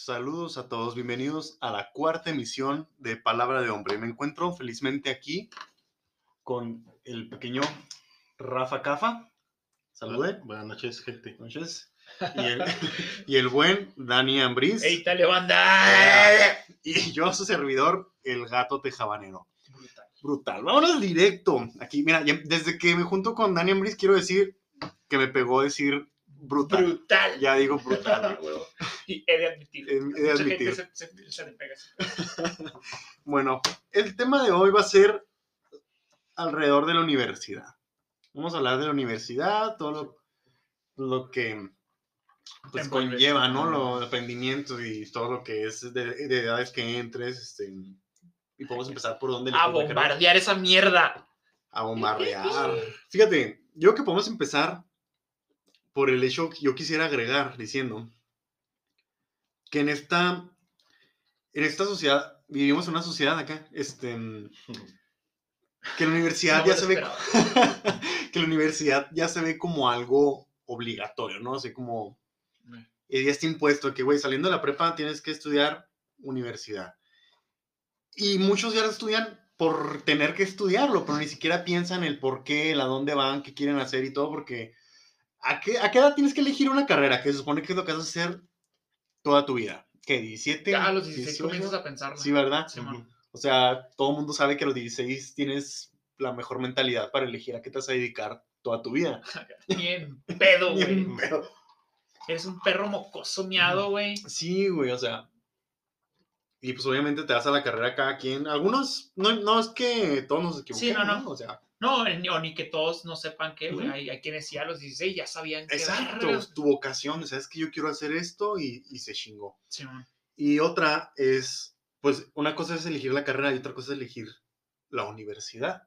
Saludos a todos, bienvenidos a la cuarta emisión de Palabra de Hombre. Me encuentro felizmente aquí con el pequeño Rafa Cafa. Salude. Buenas noches, gente. Buenas noches. Y el, y el buen Dani Ambriz. ¡Ey, dale, banda! Y yo, su servidor, el gato tejabanero. Brutal. Brutal. Vámonos directo. Aquí, mira, ya- desde que me junto con Dani Ambriz, quiero decir que me pegó decir brutal. Brutal. Ya digo brutal. Y he de admitir. He- he de Mucha gente admitir. Se, se- se le pega. Bueno, el tema de hoy va a ser alrededor de la universidad. Vamos a hablar de la universidad, todo lo, lo que pues, conlleva, ¿no? Los aprendimientos y todo lo que es de, de edades que entres. Este, y podemos empezar por donde A bombardear esa mierda. A bombardear. Fíjate, yo creo que podemos empezar por el hecho que yo quisiera agregar diciendo que en esta, en esta sociedad, vivimos en una sociedad acá, este, que la universidad No ya se ve, que la universidad ya se ve como algo obligatorio, ¿no? Así como, y ya está impuesto que, güey, saliendo de la prepa tienes que estudiar universidad. Y muchos ya lo estudian por tener que estudiarlo, pero ni siquiera piensan el por qué, el a dónde van, qué quieren hacer y todo, porque ¿a qué, a qué edad tienes que elegir una carrera? Que se supone que es lo que vas a hacer toda tu vida. ¿Qué? ¿17? Ya a los 16 18? comienzas a pensar. Sí, ¿verdad? Sí. O sea, todo el mundo sabe que a los 16 tienes la mejor mentalidad para elegir a qué te vas a dedicar toda tu vida. Ni en pedo, güey. en pedo. Eres un perro mocoso miado, güey. Sí, güey, o sea. Y pues obviamente te das a la carrera cada quien. Algunos, no, no es que todos nos equivoquemos, no, no. O sea, No, ni, o ni que todos no sepan qué, güey. Hay, hay quienes sí a los 16 ya sabían que. exacto, vergas. tu vocación, sabes que yo quiero hacer esto y, y se chingó. Sí, man. Y otra es, pues una cosa es elegir la carrera y otra cosa es elegir la universidad.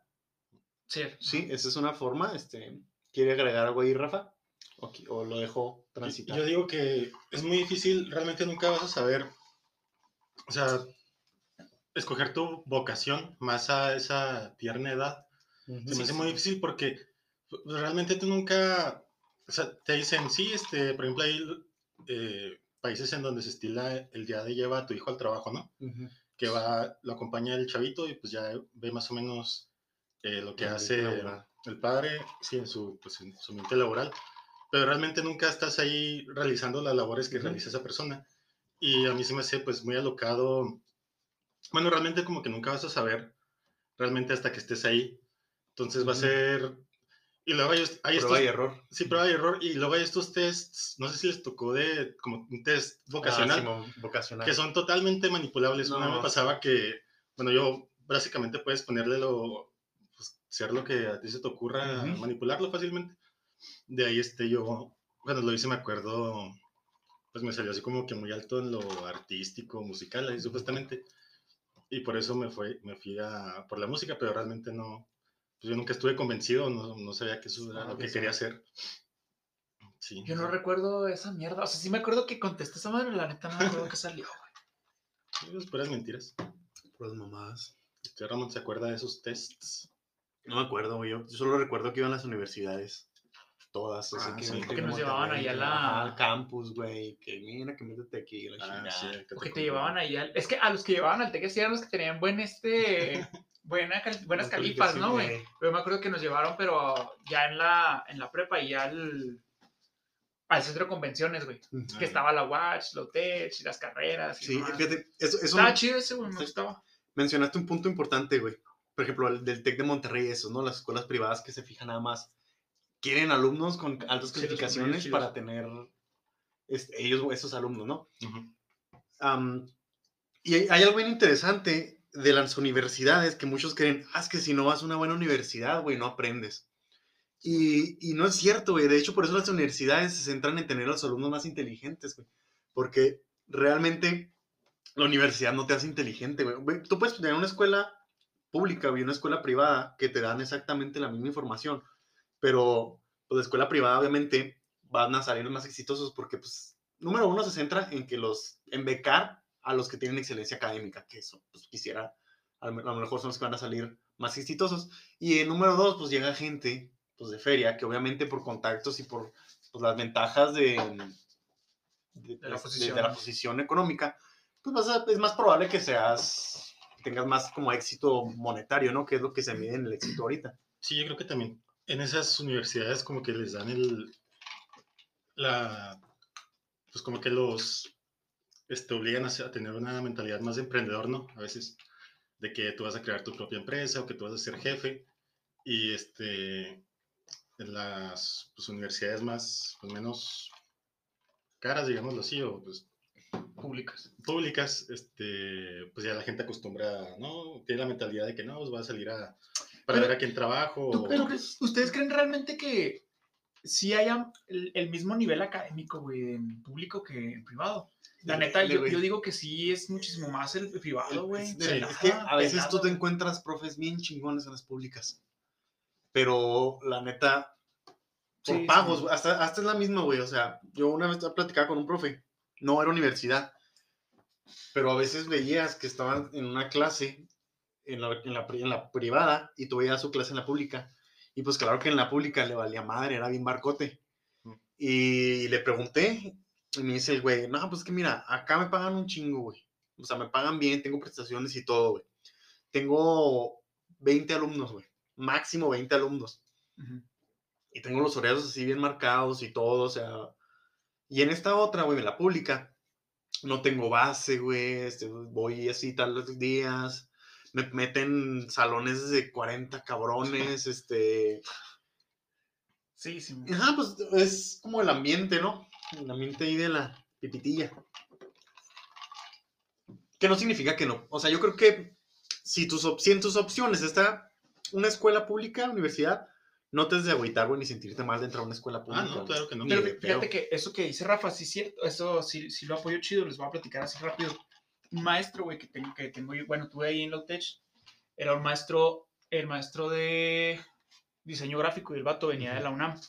Sí. Sí, esa es una forma. Este, ¿Quiere agregar algo ahí, Rafa? ¿O, o lo dejo transitar? Yo digo que es muy difícil, realmente nunca vas a saber, o sea, escoger tu vocación más a esa tierna edad. Se me hace muy difícil porque pues, realmente tú nunca, o sea, te dicen, sí, este, por ejemplo, hay eh, países en donde se estila el día de lleva a tu hijo al trabajo, ¿no? Ujú. Que va, lo acompaña el chavito y pues ya ve más o menos eh, lo que El hace laboral. el padre, sí, en su, pues, en su ambiente laboral, pero realmente nunca estás ahí realizando las labores que Ujú. realiza esa persona. Y a mí se me hace pues muy alocado, bueno, realmente como que nunca vas a saber realmente hasta que estés ahí. Entonces va a ser... Y luego hay, hay Prueba estos... y error. Sí, prueba y error. Y luego hay estos tests, no sé si les tocó de como un test vocacional, Ah, Simón, vocacional. que son totalmente manipulables. Una No, me pasaba que, bueno, yo básicamente puedes ponerle lo, pues, ser lo que a ti se te ocurra, Ujú. manipularlo fácilmente. De ahí este yo, cuando lo hice me acuerdo, pues me salió así como que muy alto en lo artístico, musical, ahí supuestamente. Y por eso me, fue, me fui a, por la música, pero realmente no, pues yo nunca estuve convencido, no, no sabía que eso era Ah, lo que quería hacer. Sí. Yo no recuerdo esa mierda. O sea, sí me acuerdo que contesté esa madre, la neta no me acuerdo que salió, güey. Sí, pues, puras mentiras. Puras mamadas. ¿Usted, Ramón, se acuerda de esos tests? No me acuerdo, güey. Yo solo recuerdo que iban a las universidades. Todas. Así Ah, que, sí. Que nos llevaban Monterrey, ahí a que la- ajá, al campus, güey. Que mira, que métete aquí. La Ah, sí, que O que te llevaban ahí al... Es que a los que llevaban al TEC sí eran los que tenían buen este... Buena, cal- buenas Las califas, ¿no, güey? calificaciones, Pero me acuerdo que nos llevaron, pero ya en la, en la prepa y ya al, al centro de convenciones, güey. Que estaba la Watch, la UTEC y las carreras. Y Sí, demás. fíjate, eso, eso Estaba chido ese, güey, me Sí. gustaba. mencionaste un punto importante, güey. Por ejemplo, el del TEC de Monterrey, eso, ¿no? Las escuelas privadas que se fijan nada más. Quieren alumnos con altas Sí, calificaciones para tener este, ellos, esos alumnos, ¿no? Ujú. Am, y hay, hay algo bien interesante de las universidades que muchos creen, ah, es que si no vas a una buena universidad, güey, no aprendes. Y, y no es cierto, güey. De hecho, por eso las universidades se centran en tener a los alumnos más inteligentes, güey. Porque realmente la universidad no te hace inteligente, güey. Tú puedes tener una escuela pública, güey, una escuela privada que te dan exactamente la misma información. Pero, pues, la escuela privada, obviamente, van a salir más exitosos porque, pues, número uno se centra en que los, en becar a los que tienen excelencia académica, que eso, pues, quisiera, a lo, mejor son los que van a salir más exitosos. Y en número dos, pues, llega gente, pues, de feria, que obviamente por contactos y por, pues, las ventajas de, de, De la de- posición. de la posición económica, pues vas a- es más probable que seas, tengas más como éxito monetario, ¿no? Que es lo que se mide en el éxito ahorita. Sí, yo creo que también en esas universidades como que les dan el, la, pues como que los, este, obligan a, tener una mentalidad más de emprendedor, ¿no? A veces, de que tú vas a crear tu propia empresa o que tú vas a ser jefe y este, en las pues, universidades más, pues menos caras, digámoslo así, o pues Públicas. públicas, este, pues ya la gente acostumbra, ¿no? Tiene la mentalidad de que no, pues va a salir a, para Pero- ver a quién trabajo. ¿Tú- o- ¿Ustedes creen realmente que sí haya el, el mismo nivel académico, güey, en público que en privado? La neta, yo, yo digo que sí es muchísimo más el privado, güey. Es, es que a veces tú te Pelado. encuentras profes bien chingones en las públicas. Pero la neta, por Sí, pagos, sí. hasta, hasta es la misma, güey. O sea, yo una vez platicaba con un profe, no era universidad, pero a veces veías que estaban en una clase en la, en la, en la privada y tú veías su clase en la pública. Y pues claro que en la pública le valía madre, era bien barcote. Mm. Y le pregunté, y me dice el güey, no, pues que mira, acá me pagan un chingo, güey. O sea, me pagan bien, tengo prestaciones y todo, güey. Tengo 20 alumnos, güey. Máximo 20 alumnos. Ujú. Y tengo los horarios así bien marcados y todo, o sea. Y en esta otra, güey, en la pública, no tengo base, güey. este, voy así tales días. Me meten salones de 40 cabrones, este. Sí, sí. Ajá, pues es como el ambiente, ¿no? El ambiente ahí de la pipitilla. Que no significa que no. O sea, yo creo que si, tus, si en tus opciones está una escuela pública, universidad, no te has de güey, ni sentirte mal de entrar a una escuela Ah, pública. no, güey. claro que no. Pero de fí- fíjate que eso que dice Rafa, sí es cierto, eso sí, sí lo apoyo chido, les voy a platicar así rápido. Un maestro, güey, que tengo, que tengo yo, bueno, tuve ahí en Lotech, era un maestro, el maestro de diseño gráfico y el vato venía de la UNAM.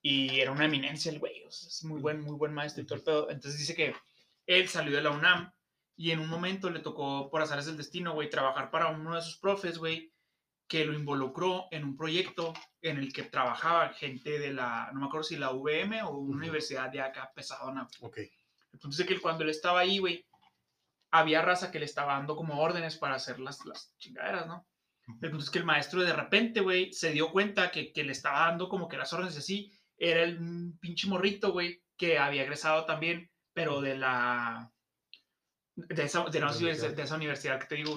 Y era una eminencia el güey, o sea, es muy buen, muy buen maestro y todo el pedo. Entonces dice que él salió de la UNAM y en un momento le tocó, por azares del destino, güey, trabajar para uno de sus profes, güey, que lo involucró en un proyecto en el que trabajaba gente de la, no me acuerdo si la VM o una Ujú. universidad de acá pesadona. Ok. Entonces que cuando él estaba ahí, güey, había raza que le estaba dando como órdenes para hacer las, las chingaderas, ¿no? El punto es que el maestro de repente, güey, se dio cuenta que, que le estaba dando como que las órdenes así. Era el un pinche morrito, güey, que había egresado también, pero de la... De esa, de, la De la universidad, universidad. de esa universidad que te digo.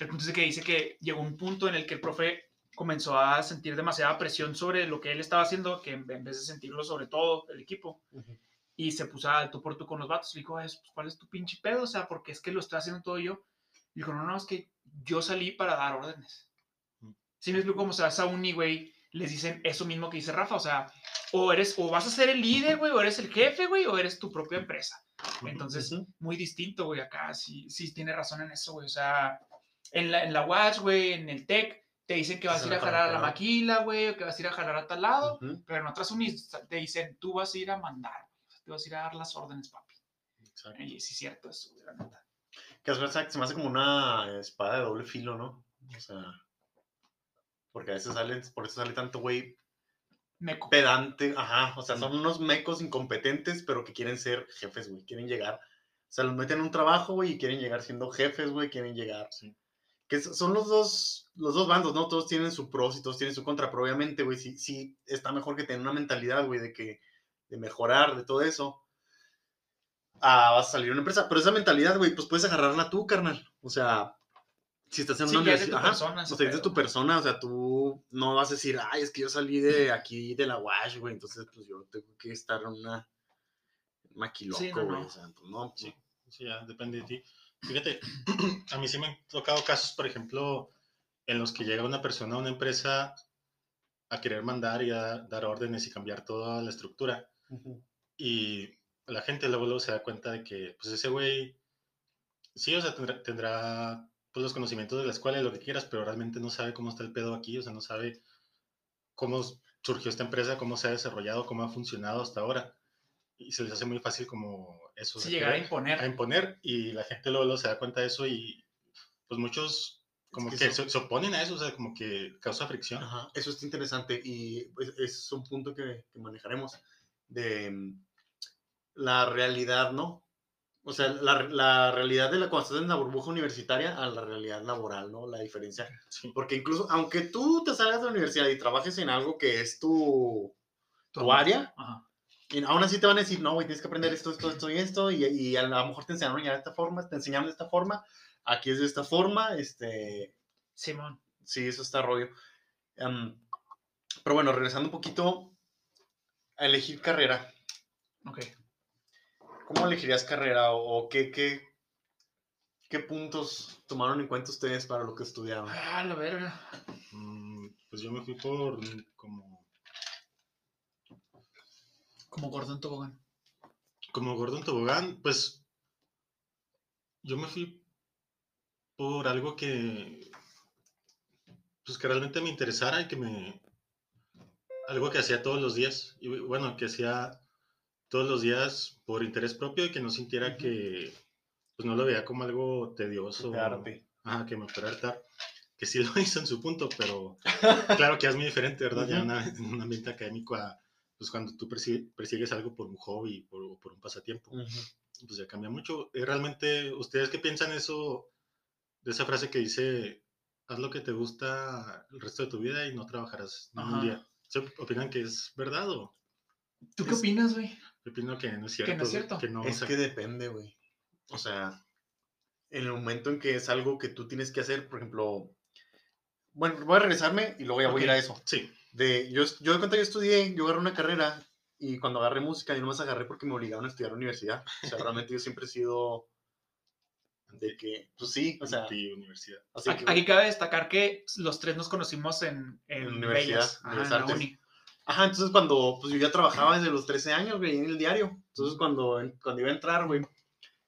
El punto es que dice que llegó un punto en el que el profe comenzó a sentir demasiada presión sobre lo que él estaba haciendo, que en vez de sentirlo sobre todo el equipo, Ujú. Y se puso al tú por tú con los vatos. Le dijo, "Ay, pues, ¿cuál es tu pinche pedo? O sea, porque es que lo estoy haciendo todo yo. Y dijo, no, no, es que yo salí para dar órdenes. Mm. Si me explico cómo se va a esa uni, güey, les dicen eso mismo que dice Rafa, o sea, o eres, o vas a ser el líder, güey, o eres el jefe, güey, o eres tu propia empresa. Entonces, muy distinto, güey, acá sí, sí tiene razón en eso, güey, o sea, en la, en la Watch, güey, en el Tech, te dicen que vas a ir a jalar a la maquila, güey, o que vas a ir a jalar a tal lado, Ujú. pero en otras unis te dicen, tú vas a ir a mandar, te vas a ir a dar las órdenes, papi. Exacto. Y sí es cierto eso, la neta. Que se me hace como una espada de doble filo, ¿no? O sea. Porque a veces salen, por eso sale tanto güey Meco. pedante, ajá, o sea, son unos mecos incompetentes, pero que quieren ser jefes, güey, quieren llegar, o sea, los meten en un trabajo, güey, y quieren llegar siendo jefes, güey, quieren llegar, Sí. que so- son los dos, los dos bandos, ¿no? Todos tienen su pros y todos tienen su contra, pero obviamente, güey, sí, sí está mejor que tener una mentalidad, güey, de que, de mejorar, de todo eso, a vas a salir una empresa, pero esa mentalidad, güey, pues puedes agarrarla tú, carnal, o sea... Si estás en una universidad, ajá, persona o sea, es tu persona, o sea, tú no vas a decir, ay, es que yo salí de aquí, de la WASH, güey, entonces pues yo tengo que estar en una maquiloco, Sí, no, güey, no. o sea, pues no, Sí, sí, ya depende de ti. Fíjate, a mí sí me han tocado casos, por ejemplo, en los que llega una persona a una empresa a querer mandar y a dar órdenes y cambiar toda la estructura. Ujú. Y la gente luego, luego se da cuenta de que, pues ese güey, sí, o sea, tendrá, tendrá pues, los conocimientos de la escuela y lo que quieras, pero realmente no sabe cómo está el pedo aquí, o sea, no sabe cómo surgió esta empresa, cómo se ha desarrollado, cómo ha funcionado hasta ahora. Y se les hace muy fácil como eso. Sí, llegar a imponer. a imponer y la gente luego, luego se da cuenta de eso y pues muchos como que que, eso- se, se oponen a eso, o sea, como que causa fricción. Ajá, eso está interesante y pues, es un punto que, que manejaremos de mm, la realidad, ¿no? O sea, la, la realidad de la cuando estás en la burbuja universitaria a la realidad laboral, ¿no? La diferencia. Sí. Porque incluso, aunque tú te salgas de la universidad y trabajes en algo que es tu, tu área, Ajá. y aún así te van a decir, no, güey, tienes que aprender esto, esto, esto y esto, y, y a lo mejor te enseñaron ya de esta forma, te enseñaron de esta forma, aquí es de esta forma, este, Simón. sí, eso está rollo. Em, pero bueno, regresando un poquito a elegir carrera. Ok. ¿Cómo elegirías carrera o, o qué, qué, qué puntos tomaron en cuenta ustedes para lo que estudiaban? Ah, la verga. Mm, Pues yo me fui por como, Como Gordon Tobogán. como Gordon Tobogán, pues yo me fui por algo que, pues que realmente me interesara y que me, algo que hacía todos los días, y bueno, que hacía todos los días por interés propio y que no sintiera que, pues no lo veía como algo tedioso. De arte. Ajá, que me fuera a hartar. Que sí lo hizo en su punto, pero claro que es muy diferente, ¿verdad? Ya Ujú. una- en un ambiente académico a, pues cuando tú persi- persigues algo por un hobby por, o por un pasatiempo, Ujú. pues ya cambia mucho. Realmente, ¿ustedes qué piensan eso, de esa frase que dice, haz lo que te gusta el resto de tu vida y no trabajarás ni un día? ¿Se opinan que es verdad o ¿Tú qué Es- opinas, güey? yo opino que no es cierto? no es cierto. que no, o Es sea, que depende, güey. O sea, en el momento en que es algo que tú tienes que hacer, por ejemplo, bueno, voy a regresarme y luego ya voy a ir a eso. Sí, De, yo, yo de cuenta yo estudié, yo agarré una carrera y cuando agarré música yo nomás agarré porque me obligaron a estudiar a la universidad. O sea, realmente yo siempre he sido de que, pues sí, o sea, anti-universidad. así Aquí, que- aquí cabe destacar que los tres nos conocimos en, en En universidad, Bellas, en ajá, Bellas en la Artes. uni. Ajá, entonces cuando, pues yo ya trabajaba desde los 13 años, güey, en el diario. Entonces cuando, cuando iba a entrar, güey,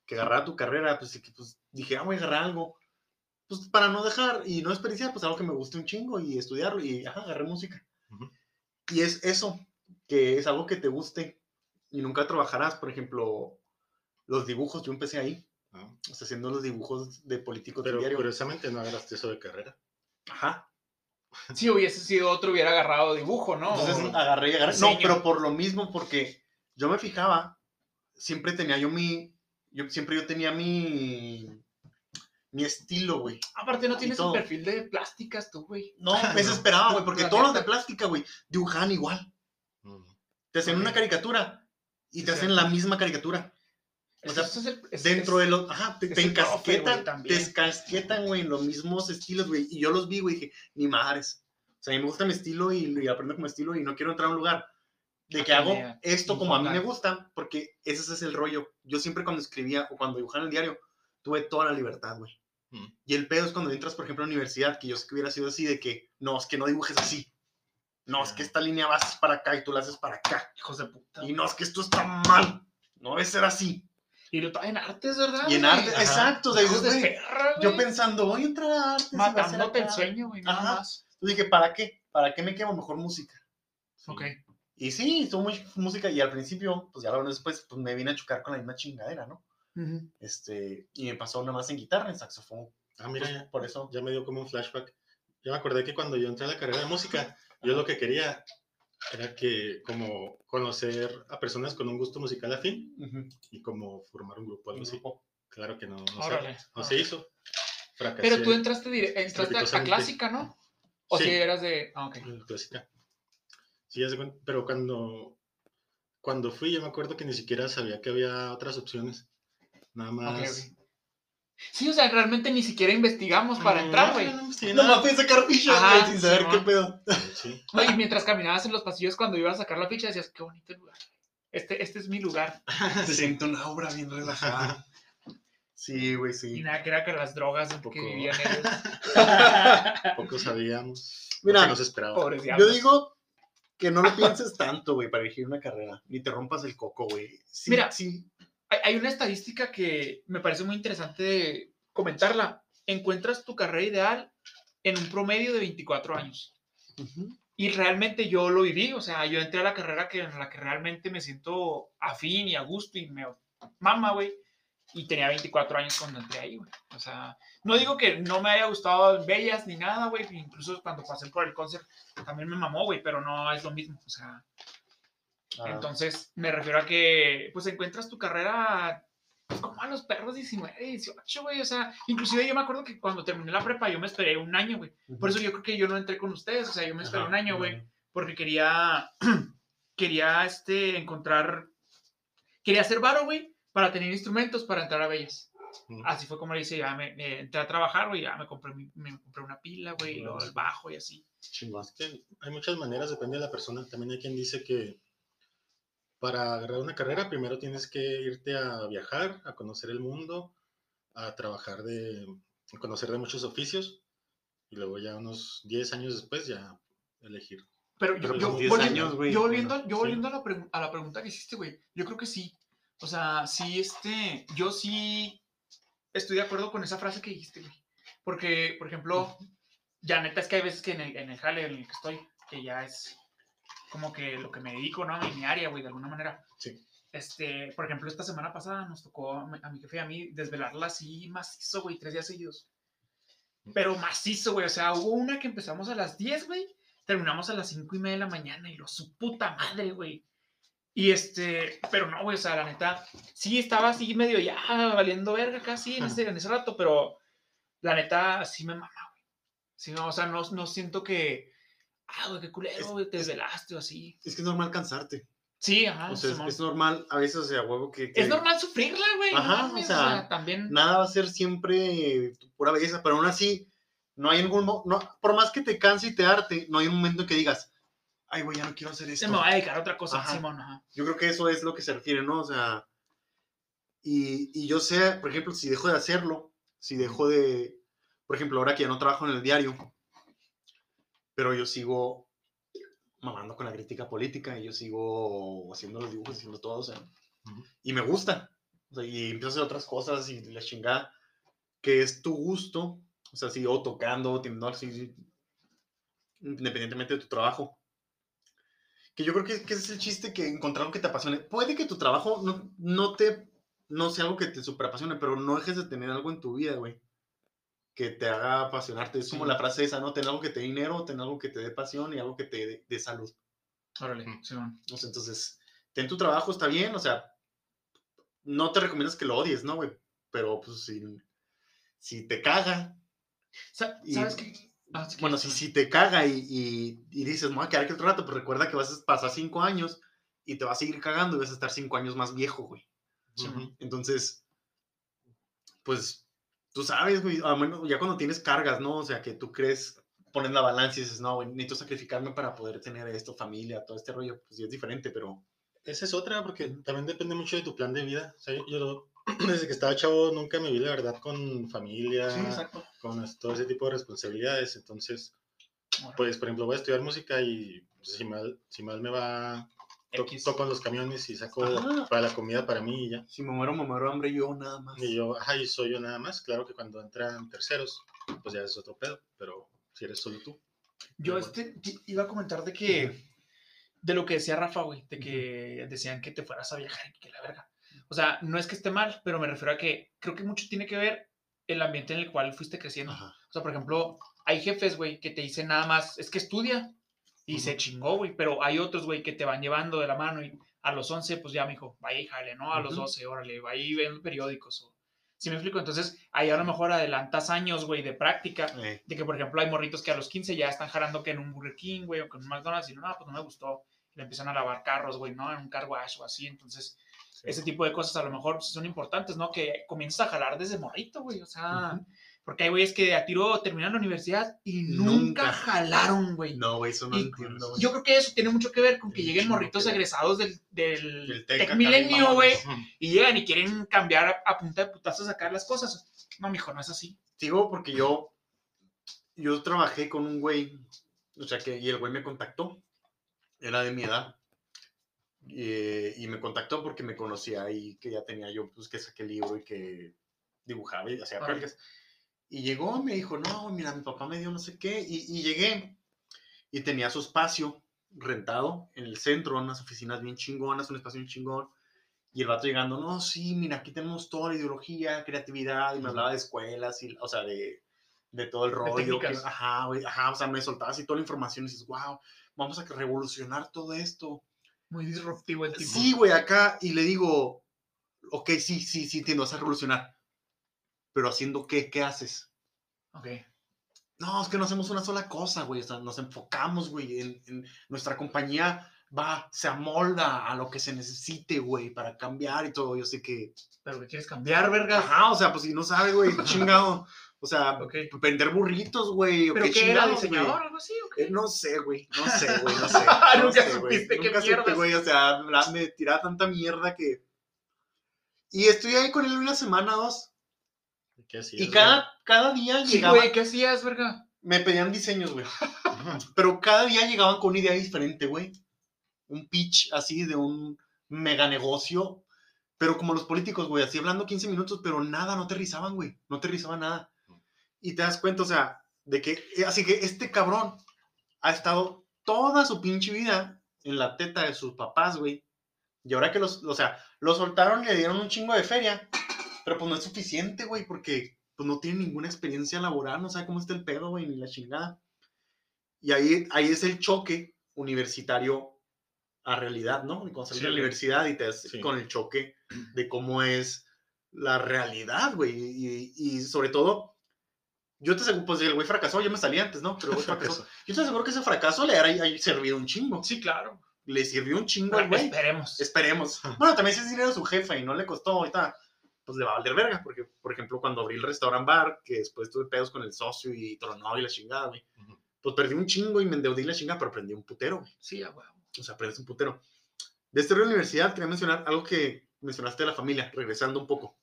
que agarrara tu carrera, pues, que, pues dije, ah, voy a agarrar algo. Pues para no dejar y no desperdiciar, pues algo que me guste un chingo y estudiarlo. Y, ajá, agarré música. Ujú. Y es eso, que es algo que te guste y nunca trabajarás. Por ejemplo, los dibujos, yo empecé ahí, ¿no? o sea, haciendo los dibujos de políticos del Pero diario. curiosamente no agarraste eso de carrera. Ajá. Si hubiese sido otro, hubiera agarrado dibujo, ¿no? Entonces agarré y agarré. No, pero por lo mismo, porque yo me fijaba, siempre tenía yo mi, yo siempre yo tenía mi, mi estilo, güey. Aparte, no tienes todo. perfil de plásticas tú, güey. No, me desesperaba, güey, porque La todos los de plástica, güey, dibujaban igual. Mm. Te hacen una caricatura y Sí, te hacen la misma caricatura. O sea, es el- es- Dentro es- de los, ajá, te, te el profe, encasquetan, te encasquetan, güey, en los mismos estilos, güey. Y yo los vi, güey, dije, ni madres. O sea, a mí me gusta mi estilo y, y aprendo como estilo y no quiero entrar a un lugar de que Ah, hago ya, esto como a mí me gusta, porque ese es el rollo. Yo siempre cuando escribía o cuando dibujaba en el diario, tuve toda la libertad, güey. Mm. Y el pedo es cuando entras, por ejemplo, a la universidad, que yo sé que hubiera sido así, de que, no, es que no dibujes así. No, es que Ya. esta línea vas para acá y tú la haces para acá. Hijos de puta. Y no, es que esto está mal. No debe ser así. Y lo en artes, ¿verdad? Y en güey? arte, Ajá. exacto. o sea, Hijos dices, de perra, yo pensando, voy a entrar a arte. Matándote el sueño, güey, nada Ajá. más. Yo dije, ¿para qué? ¿Para qué me quemo mejor música? Sí. Ok. Y sí, estuvo muy música y al principio, pues ya lo después, pues me vine a chocar con la misma chingadera, ¿no? Ujú. Este, y me pasó nada más en guitarra, en saxofón. Ah, mira, Pues, ya, por eso. ya me dio como un flashback. Yo me acordé que cuando yo entré a la carrera de música, yo lo que quería era que como conocer a personas con un gusto musical afín Ujú. y como formar un grupo, algo Un así. grupo. Claro que no, no, se, Órale. no se hizo. Fracasé. Pero tú entraste, entraste a- clásica, ¿no? O Sí. si eras de. Ah, ok. clásica. Sí, pero cuando, cuando fui, yo me acuerdo que ni siquiera sabía que había otras opciones. Nada más. Sí, o sea, realmente ni siquiera investigamos para No, entrar, güey. no, no investigué No nada. más fui a sacar fichas, Ajá, güey, sin saber qué pedo. Sí. No, y mientras caminabas en los pasillos cuando ibas a sacar la ficha, decías, qué bonito lugar. Este, este es mi lugar. Se siente una obra bien relajada. Sí, güey, Y sí. nada, que era que las drogas poco. que vivían ellos. Poco sabíamos. Mira, nos esperaba. Pobres Yo digo que no lo pienses tanto, güey, para elegir una carrera. Ni te rompas el coco, güey. Sí, Mira. sí. Hay, una estadística que me parece muy interesante comentarla. Encuentras tu carrera ideal en un promedio de 24 años. Ujú. Y realmente yo lo viví, o sea, yo entré a la carrera que, en la que realmente me siento afín y a gusto y me mama, güey. Y tenía 24 años cuando entré ahí, güey. O sea, no digo que no me haya gustado Bellas ni nada, güey. Incluso cuando pasé por el concert también me mamó, güey, pero no es lo mismo. O sea, Ah. Entonces, me refiero a que, pues, encuentras tu carrera pues, como a los perros 19, 18, güey. O sea, inclusive yo me acuerdo que cuando terminé la prepa, yo me esperé un año, güey. Por eso yo creo que yo no entré con ustedes. O sea, yo me esperé Ajá, un año, güey. Porque quería, quería, este, encontrar, quería hacer varo, güey, para tener instrumentos para entrar a Bellas. Así fue como le hice, ya me, me entré a trabajar, güey, ya me compré, mi- me compré una pila, güey, y luego el bajo y así. Chingón. Es que hay muchas maneras, depende de la persona. También hay quien dice que para agarrar una carrera primero tienes que irte a viajar, a conocer el mundo, a trabajar de, a conocer de muchos oficios y luego ya unos 10 años después ya elegir. Pero yo, Pero yo, 10 volviendo, años, güey. yo volviendo, Bueno, yo sí. volviendo a, la a la pregunta que hiciste, güey, yo creo que sí. O sea, sí, este, yo sí estoy de acuerdo con esa frase que dijiste, güey. Porque, por ejemplo, ya neta es que hay veces que en el, en el jale en el que estoy, que ya es como que lo que me dedico, ¿no? Mi, mi área, güey, de alguna manera. Sí. Este, por ejemplo, esta semana pasada nos tocó a mi, a mi jefe y a mí desvelarla así macizo, güey, tres días seguidos. Pero macizo, güey. O sea, hubo una que empezamos a las 10, güey. Terminamos a las 5 y media de la mañana y lo su puta madre, güey. Y este, pero no, güey, o sea, la neta, sí estaba así medio ya valiendo verga casi en ese, en ese rato, pero la neta sí me mama, güey. Sí, no, o sea, no, no siento que, ah, güey, qué culero, güey, te es- desvelaste o así. Es que es normal cansarte. Sí, ajá. o sea, es, es normal a veces, o sea, huevo que... que Es normal sufrirla, güey. no Ajá, o mames, sea, también. Nada va a ser siempre pura belleza, pero aún así, no hay ningún... No, por más que te canse y te arte, no hay un momento en que digas, ay, güey, ya no quiero hacer Se esto. me va a dedicar a otra cosa, Ajá. Simón, ajá. Yo creo que eso es lo que se refiere, ¿no? O sea, y, y yo sé, por ejemplo, si dejo de hacerlo, si dejo de, por ejemplo, ahora que ya no trabajo en el diario, pero yo sigo mamando con la crítica política y yo sigo haciendo los dibujos, haciendo todo, o sea, Ujú. y me gusta. O sea, y empiezo a hacer otras cosas y la chingada, que es tu gusto, o sea, si o tocando, teniendo así, independientemente de tu trabajo. Que yo creo que, que ese es el chiste, que encontrar algo que te apasione. Puede que tu trabajo no, no te, no sea algo que te super apasione, pero no dejes de tener algo en tu vida, güey. Que te haga apasionarte. Es como Sí. la frase esa, ¿no? Tener algo que te dé dinero, tener algo que te dé pasión y algo que te dé salud. Órale. O sea, entonces, ten tu trabajo, está bien, o sea, no te recomiendas que lo odies, ¿no, güey? Pero, pues, si, si te caga, Sa- Y- ¿Sabes qué? Ah, sí, bueno, sí, si, sí. si te caga y, y, y dices, me voy a quedar aquí otro rato, pues recuerda que vas a pasar cinco años y te vas a seguir cagando y vas a estar cinco años más viejo, güey. Sí, Ujú. Entonces, pues, tú sabes, güey, a menos ya cuando tienes cargas, ¿no? O sea, que tú crees, pones la balanza y dices, no, güey, necesito sacrificarme para poder tener esto, familia, todo este rollo, pues sí es diferente, pero... Esa es otra, porque también depende mucho de tu plan de vida. O sea, yo desde que estaba chavo nunca me vi, la verdad, con familia, Sí, exacto. con todo ese tipo de responsabilidades. Entonces, pues, por ejemplo, voy a estudiar música y pues, si, mal, si mal me va, to- X. toco en los camiones y saco Ajá. para la comida para mí y ya. Si me muero, me muero hambre yo nada más. Y yo, ajá, y soy yo nada más. Claro que cuando entran terceros, pues ya es otro pedo, pero si eres solo tú. Yo este, iba a comentar de que, de lo que decía Rafa, güey, de que decían que te fueras a viajar y que la verga. O sea, no es que esté mal, pero me refiero a que creo que mucho tiene que ver el ambiente en el cual fuiste creciendo. Ajá. O sea, por ejemplo, hay jefes, güey, que te dicen nada más, es que estudia. Y se chingó, güey. Pero hay otros, güey, que te van llevando de la mano y a los 11, pues ya, mijo, vaya y jale, ¿no? A los Ujú. 12, órale, vaya y ve los periódicos. O... ¿Sí me explico? Entonces, ahí a lo mejor adelantas años, güey, de práctica. Eh, De que, por ejemplo, hay morritos que a los 15 ya están jalando que en un Burger King, güey, o que en un McDonald's y no, pues no me gustó. Le empiezan a lavar carros, güey, ¿no? En un car wash o así. Entonces, ese tipo de cosas a lo mejor sí son importantes, ¿no? Que comienzas a jalar desde morrito, güey. O sea, Ujú. Porque hay güeyes que a tiro terminan la universidad y nunca, Nunca. jalaron, güey. no, güey, eso no Y entiendo. Yo creo que eso tiene mucho que ver con que lleguen morritos que egresados del, del, Del Milenio, güey, y llegan y quieren cambiar a, a punta de putazos sacar las cosas. No, mijo, no es así. Digo, porque yo, yo trabajé con un güey, o sea, que, y el güey me contactó, era de mi edad, y, y me contactó porque me conocía y que ya tenía yo, pues, que saqué el libro y que dibujaba y hacía Órale. Y llegó, me dijo, no, mira, mi papá me dio no sé qué, y, y llegué, y tenía su espacio rentado en el centro, unas oficinas bien chingonas, un espacio bien chingón, y el vato llegando, no, sí, mira, aquí tenemos toda la ideología, creatividad, y me hablaba de escuelas, y, o sea, de, de todo el rollo. que- ajá, ajá, o sea, me soltaba así toda la información y dices, wow, vamos a revolucionar todo esto. Muy disruptivo el tipo. Sí, güey, acá, y le digo, ok, sí, sí, sí, entiendo, vas a revolucionar. Pero haciendo qué, ¿qué haces? Ok. No, es que no hacemos una sola cosa, güey. O sea, nos enfocamos, güey, en, en nuestra compañía va, se amolda a lo que se necesite, güey, para cambiar y todo. Yo sé que. Pero que quieres cambiar, verga. Ajá, o sea, pues si no sabe, güey, chingado. O sea, Ok. vender burritos, güey. ¿Pero qué qué era? güey. ¿Diseñador o algo así? o qué? Eh, No sé, güey. No sé, güey. No sé. no Nunca sé, güey, supiste qué Nunca supe, mierdas. güey. O sea, me tiraba tanta mierda que. Y estoy ahí con él una semana, dos. ¿Qué hacías, Y cada, cada día Sí, llegaba. güey, ¿qué hacías, verga? me pedían diseños, güey. Pero cada día llegaban con una idea diferente, güey. Un pitch así de un mega negocio. Pero como los políticos, güey, así hablando 15 minutos, pero nada, no aterrizaban, güey. No aterrizaban nada. Y te das cuenta, o sea, de que. eh, Así que este cabrón ha estado toda su pinche vida en la teta de sus papás, güey. Y ahora que los, o sea, lo soltaron y le dieron un chingo de feria. Pero pues no es suficiente, güey, porque pues no tiene ninguna experiencia laboral, no sabe cómo está el pedo, güey, ni la chingada. Y ahí, ahí es el choque universitario a realidad, ¿no? Cuando sales Sí, de la universidad y te das Sí. con el choque de cómo es la realidad, güey. Y, y sobre todo, yo te aseguro, pues el güey fracasó, yo me salí antes, ¿no? Pero el güey fracasó. Yo te aseguro que ese fracaso le ha servido un chingo. Sí, claro. Le sirvió un chingo al güey. Esperemos. Esperemos. Bueno, también si es dinero su jefe y no le costó ahorita, pues le va a valer verga. Porque, por ejemplo, cuando abrí el restaurant bar, que después tuve pedos con el socio y tronó y la chingada, güey. Ujú. Pues perdí un chingo y me endeudé y la chingada, pero aprendí un putero, güey. Sí, a huevo. O sea, aprendes un putero. De esta universidad quería mencionar algo que mencionaste de la familia, regresando un poco.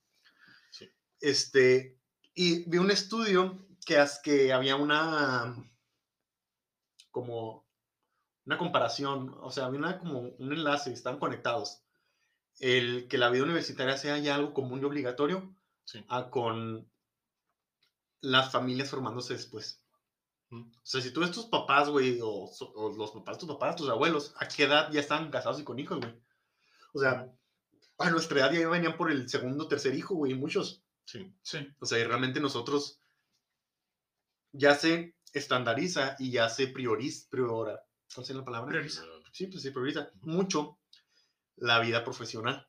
Sí. Este, y vi un estudio que, que había una, como, una comparación, o sea, había una, como un enlace, estaban conectados. El que la vida universitaria sea ya algo común y obligatorio Sí. a con las familias formándose después. Mm. O sea, si tú ves tus papás, güey, o, so- o los papás, tus papás, tus abuelos, ¿a qué edad ya estaban casados y con hijos, güey? O sea, a nuestra edad ya venían por el segundo, tercer hijo, güey, muchos. Sí. Sí. O sea, y realmente nosotros ya se estandariza y ya se prioriza, priora, ¿cuál es la palabra? Prioriza. Sí, pues se prioriza mucho la vida profesional.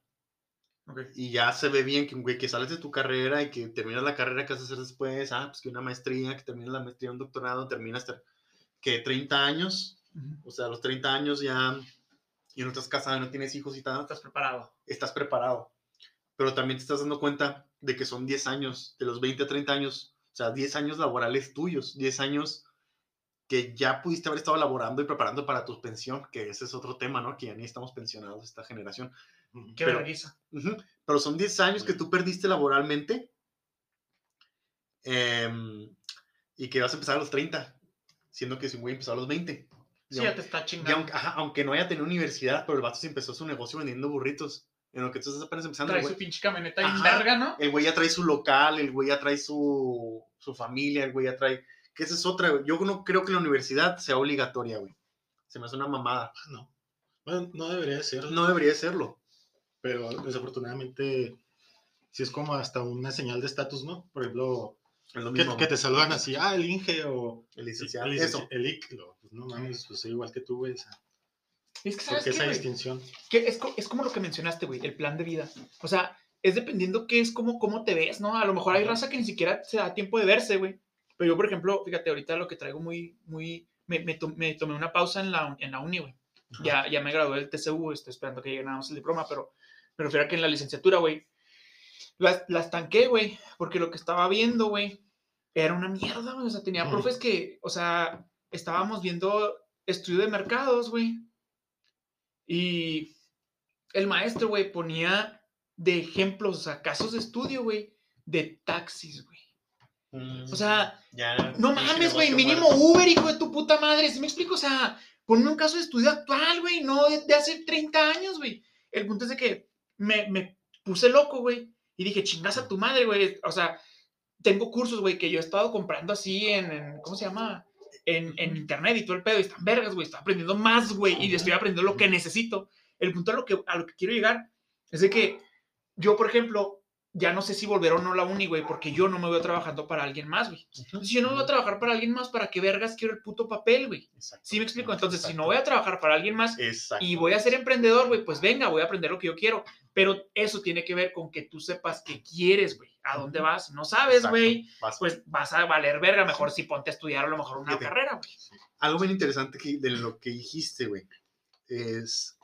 Y ya se ve bien que, güey, que sales de tu carrera y que terminas la carrera que vas a hacer después, ah, pues que una maestría, que terminas la maestría, un doctorado, terminas que 30 años, Ujú. o sea, a los 30 años ya, y no estás casado, no tienes hijos y tal, Estás preparado. estás preparado. Pero también te estás dando cuenta de que son 10 años, de los 20 a 30 años, o sea, 10 años laborales tuyos, 10 años que ya pudiste haber estado laborando y preparando para tu pensión, que ese es otro tema, ¿no? Que ya ni estamos pensionados esta generación. Qué Pero- vergüenza. Ujú, Pero son 10 años que tú perdiste laboralmente em, y que vas a empezar a los 30, siendo que si un güey empezó a los 20. Y Sí, ya te está y chingando. aunque, ajá, aunque no haya tenido universidad, pero el vato se empezó su negocio vendiendo burritos, en lo que tú estás apenas empezando. Trae güey. su pinche camioneta Ajá. verga, ¿no? El güey ya trae su local, el güey ya trae su, su familia, el güey ya trae... Que esa es otra, güey. Yo no creo que la universidad sea obligatoria, güey. Se me hace una mamada. Ah, no. Bueno, no debería de ser, No debería serlo. pero desafortunadamente sí es como hasta una señal de estatus, ¿no? Por ejemplo, lo que, mismo. que te saludan así, ah, el Inge o El licenciado. el, licenci- Eso. el IC, lo- pues no mames, pues soy igual que tú, güey. o sea, Es que, ¿Por ¿sabes qué qué, esa güey? distinción? Que es, co- es como lo que mencionaste, güey, el plan de vida. O sea, es dependiendo qué es como cómo te ves, ¿no? A lo mejor hay raza que ni siquiera se da tiempo de verse, güey. Pero yo, por ejemplo, fíjate, ahorita lo que traigo muy, muy... Me, me, to- me tomé una pausa en la, en la uni, güey. Ya, ya me gradué del TCU, estoy esperando que llegue nada más el diploma, pero me refiero a que en la licenciatura, güey, la, la estanqué, güey, porque lo que estaba viendo, güey, era una mierda, güey. O sea, tenía profes que, o sea, estábamos viendo estudio de mercados, güey. Y el maestro, güey, ponía de ejemplos, o sea, casos de estudio, güey, de taxis, güey. Mm, O sea, ya, no mames, güey, mínimo muerto. Uber, hijo de tu puta madre. ¿Sí me explico? O sea, ponme un caso de estudio actual, güey, no de, de hace 30 años, güey. El punto es de que me, me puse loco, güey, y dije, chingas a tu madre, güey. O sea, tengo cursos, güey, que yo he estado comprando así en, en- ¿cómo se llama? En, en internet y todo el pedo, y están vergas, güey, estoy aprendiendo más, güey, y estoy aprendiendo lo que necesito. El punto a lo que, a lo que quiero llegar es de que yo, por ejemplo, ya no sé si volver o no la uni, güey, porque yo no me veo trabajando para alguien más, güey. Entonces, si yo no voy a trabajar para alguien más, ¿para qué vergas quiero el puto papel, güey? Exacto. ¿Sí me explico? Entonces, si no voy a trabajar para alguien más y voy a ser emprendedor, güey, pues venga, voy a aprender lo que yo quiero. Pero eso tiene que ver con que tú sepas qué quieres, güey. ¿A dónde vas? No sabes, güey. Pues vas a valer verga. Mejor si ponte a estudiar a lo mejor una Fíjate. carrera, güey. Algo bien interesante que, de lo que dijiste, güey, es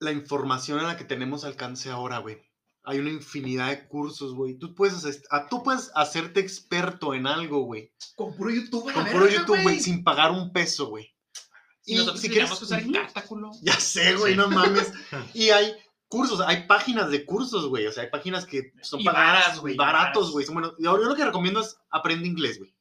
la información a la que tenemos alcance ahora, güey. Hay una infinidad de cursos, güey. Tú puedes, hacer- tú puedes hacerte experto en algo, güey. Con puro YouTube, a la Con puro YouTube, güey, sin pagar un peso, güey. Y nosotros si quieres- usar Ujú. Encarta, Ya sé, güey, Sí. no mames. Y hay cursos, hay páginas de cursos, güey. O sea, hay páginas que son Y pagadas, güey, baratos, güey. Son buenos. Yo yo lo que recomiendo es aprende inglés, güey.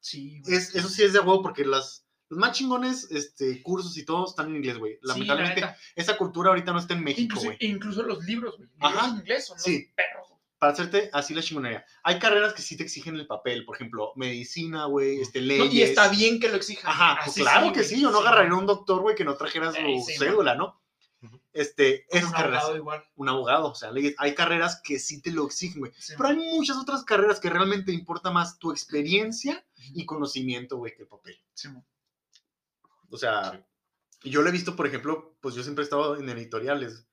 Sí, güey. Es, eso sí es de huevo porque las, los más chingones este, cursos y todo están en inglés, güey. Sí, la Lamentablemente, esa cultura ahorita no está en México, Incluso, güey. incluso los libros, güey. Ajá, en inglés son sí. los perros. Para hacerte así la chingonería. Hay carreras que sí te exigen el papel, por ejemplo, medicina, güey, este, No, leyes. y está bien que lo exijan. Ajá, pues claro sí, que sí. Yo no agarraría a un doctor, güey, que no trajera su cédula, ¿no? Este, esas Un carreras. abogado igual. Un abogado, o sea, leyes. Hay carreras que sí te lo exigen, güey. Sí, Pero hay muchas otras carreras que realmente importa más tu experiencia y conocimiento, güey, que el papel. sí. O sea, yo lo he visto, por ejemplo, pues yo siempre he estado en editoriales.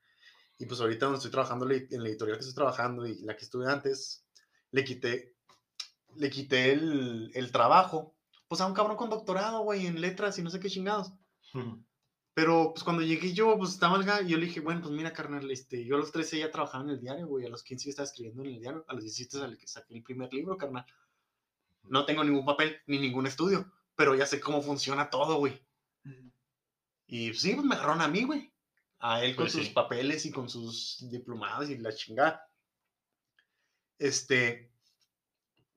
Y pues ahorita donde estoy trabajando, en la editorial que estoy trabajando y la que estuve antes, le quité, le quité el, el trabajo. Pues a un cabrón con doctorado, güey, en letras y no sé qué chingados. Pero pues cuando llegué yo, pues estaba el y yo le dije, bueno, pues mira, carnal, este, yo a los 13 ya trabajaba en el diario, güey, a los 15 ya estaba escribiendo en el diario, a los 17 sale que saqué el primer libro, carnal. No tengo ningún papel ni ningún estudio, pero ya sé cómo funciona todo, güey. Y sí, pues me agarraron a mí, güey. A él con Pues sus sí. papeles y con sus diplomados y la chingada. Este.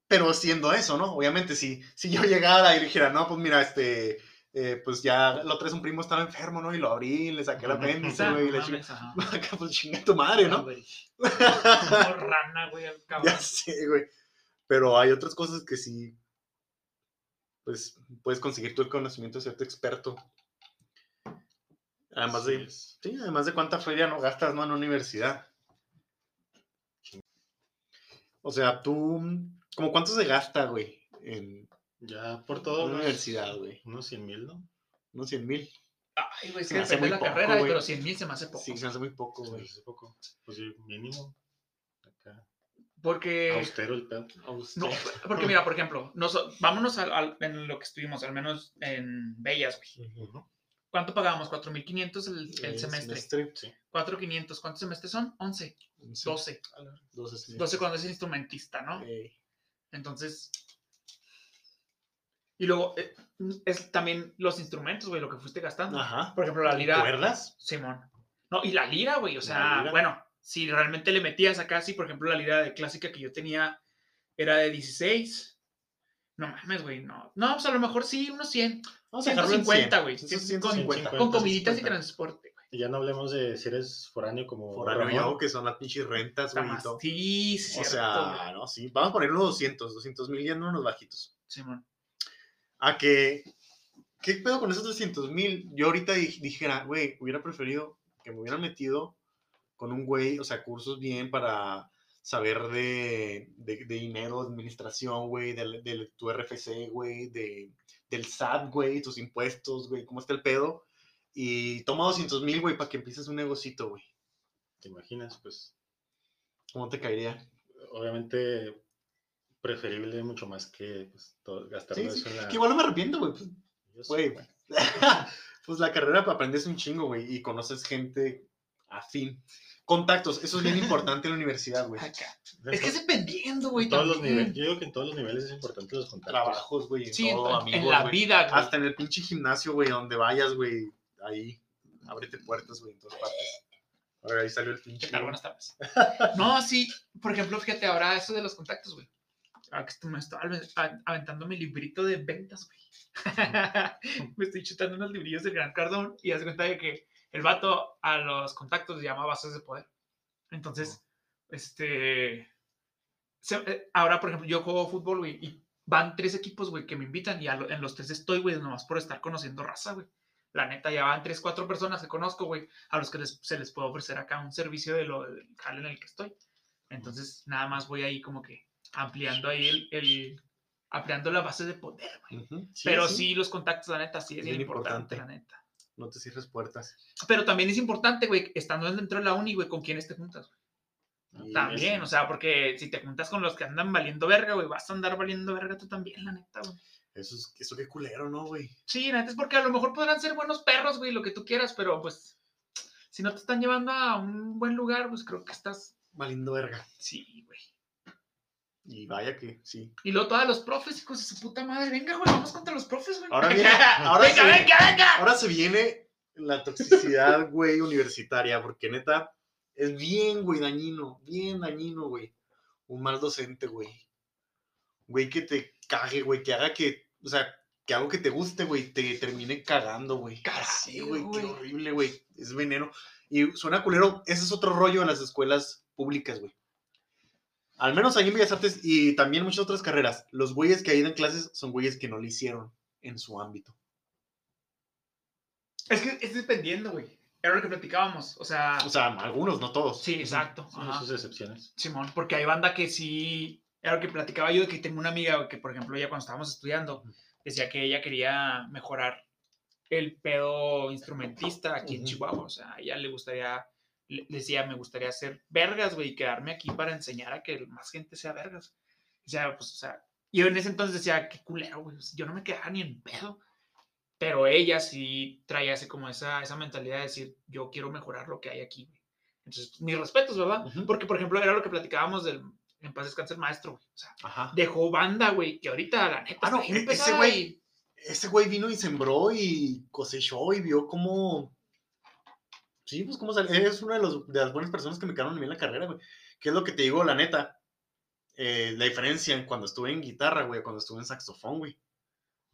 Pero siendo eso, ¿no? Obviamente, si, si yo llegara y dijera, no, pues mira, este. eh, pues ya la otra vez un primo estaba enfermo, ¿no? Y lo abrí, le saqué el apéndice, güey. y la ajá. Acá, pues chinga tu madre, ¿no? Como rana, güey, al cabrón. Ya sé, güey. Pero hay otras cosas que sí. Pues puedes conseguir tú el conocimiento de cierto experto. Además Así de. es. Sí, además de cuánta feria no gastas, ¿no? En universidad. O sea, tú. ¿Cómo cuánto se gasta, güey? En Ya por todo. una universidad, güey. Unos 100 mil, ¿no? Unos 100 mil. Ay, güey, es Se que me hace depende de la poco, carrera, güey. pero 100 mil se me hace poco. Sí, se hace muy poco, güey. hace poco. Pues sí, mínimo. Acá. Porque. Austero el pedo. No, porque mira, por ejemplo, noso- vámonos al, al- en lo que estuvimos, al menos en Bellas, güey. Ujú. ¿Cuánto pagábamos? 4.500 el, el Eh, semestre. Sí. 4.500. ¿Cuántos semestres son? 11, 12. 12 12 cuando es instrumentista, ¿no? Eh, Entonces. Y luego, eh, es también los instrumentos, güey, lo que fuiste gastando. Ajá. Por ejemplo, la lira. ¿Cuerdas? Simón. No, y la lira, güey, o sea, bueno, si realmente le metías acá, si por ejemplo la lira de clásica que yo tenía era de 16. No mames, güey, no. No, pues a lo mejor sí, unos 100. Vamos a dejarlo en 150, 100. güey. Esos 150. 150. Con comiditas y 150. transporte, güey. Y ya no hablemos de si eres foráneo como Foráneo Ramón. yo, que son las pinches rentas, güey, y. Sí, sí, O cierto, sea, güey. no, sí. Vamos a poner unos 200, 200 mil ya no unos bajitos. Simón. A que, ¿qué pedo con esos 200 mil? Yo ahorita di- dijera, güey, hubiera preferido que me hubieran metido con un güey, o sea, cursos bien para saber de, de, de dinero, de administración, güey, de, de tu RFC, güey, de, del SAT, güey, tus impuestos, güey, cómo está el pedo. Y toma 200 mil, güey, para que empieces un negocito, güey. ¿Te imaginas? Pues ¿Cómo te caería? obviamente preferible mucho más que pues, todo- gastar Sí, eso sí. la... Que igual no me arrepiento, güey. pues, Güey, pues la carrera aprendes un chingo, güey, y conoces gente afín. Contactos, eso es bien importante en la universidad, güey. Acá. En Es que es dependiendo, güey. en todos los también. niveles. Yo digo que en todos los niveles es importante los contactos. Trabajos, güey, en Sí, en, todo, en amigos, la güey. vida, güey. Hasta en el pinche gimnasio, güey, donde vayas, güey, ahí, ábrete puertas, güey, en todas partes. Ahora ahí salió el ¿Qué pinche. tal? Buenas tardes. No, sí, por ejemplo, fíjate ahora eso de los contactos, güey. Ahora que estoy- me estoy aventando mi librito de ventas, güey. me estoy chutando unos librillos del Gran Cardón y haz cuenta de que el vato a los contactos le llama bases de poder. Entonces, este. se- eh, ahora, por ejemplo, yo juego fútbol, güey, y van tres equipos, güey, que me invitan y a lo- en los tres estoy, güey, nomás por estar conociendo raza, güey. La neta, ya van tres, cuatro personas que conozco, güey, a los que les- se les puede ofrecer acá un servicio de lo del jale en el que estoy. Entonces, nada más voy ahí como que ampliando ahí el, el ampliando la base de poder, güey. Sí, Pero sí. los contactos, la neta, sí es bien importante, importante. la neta. No te cierres puertas. Pero también es importante, güey, estando dentro de la uni, güey, con quiénes te juntas, güey. Y También, o sea, porque si te juntas con los que andan valiendo verga, güey, vas a andar valiendo verga tú también, la neta, güey. Eso es, eso qué culero, ¿no, güey? Sí, la neta es porque a lo mejor podrán ser buenos perros, güey, lo que tú quieras, pero pues, si no te están llevando a un buen lugar, pues creo que estás, Valiendo verga. sí, güey. Y vaya que sí. Y luego todos los profes, hijos de su puta madre, venga, güey, vamos contra los profes, güey. Ahora viene- ahora venga, sí. venga, venga. Ahora se viene la toxicidad, güey, universitaria, porque neta es bien, güey, dañino, bien dañino, güey. Un mal docente, güey. Güey, que te cague, güey, que haga que, o sea, que algo que te guste, güey, te termine cagando, güey. Así, güey, qué horrible, güey. Es veneno. Y suena culero, ese es otro rollo en las escuelas públicas, güey. Al menos ahí en Bellas Artes y también muchas otras carreras. Los güeyes que ahí dan clases son güeyes que no le hicieron en su ámbito. Es que es dependiendo, güey. Era lo que platicábamos, o sea, O sea, algunos, no todos. sí, exacto. Son ajá. sus excepciones. Simón, porque hay banda que sí, era lo que platicaba yo, de que tengo una amiga que, por ejemplo, ella cuando estábamos estudiando, decía que ella quería mejorar el pedo instrumentista aquí en. Chihuahua, o sea, a ella le gustaría, decía, me gustaría hacer vergas, güey, y quedarme aquí para enseñar a que más gente sea vergas. O sea, pues, o sea, yo en ese entonces decía, qué culero, güey, yo no me quedaba ni en pedo. Pero ella sí traía así como esa, esa mentalidad de decir, yo quiero mejorar lo que hay aquí, güey. Entonces, mis respetos, ¿verdad? Ujú. Porque, por ejemplo, era lo que platicábamos del en paz descanse el maestro, güey. O sea, Ajá. dejó banda, güey, que ahorita, la neta, Ah, no, e- ese güey- y- Ese güey vino y sembró y cosechó y vio cómo. Sí, pues cómo sale. Es una de, las buenas personas que me quedaron a mí en la carrera, güey. ¿Qué es lo que te digo, la neta? Eh, la diferencia en cuando estuve en guitarra, güey, cuando estuve en saxofón, güey.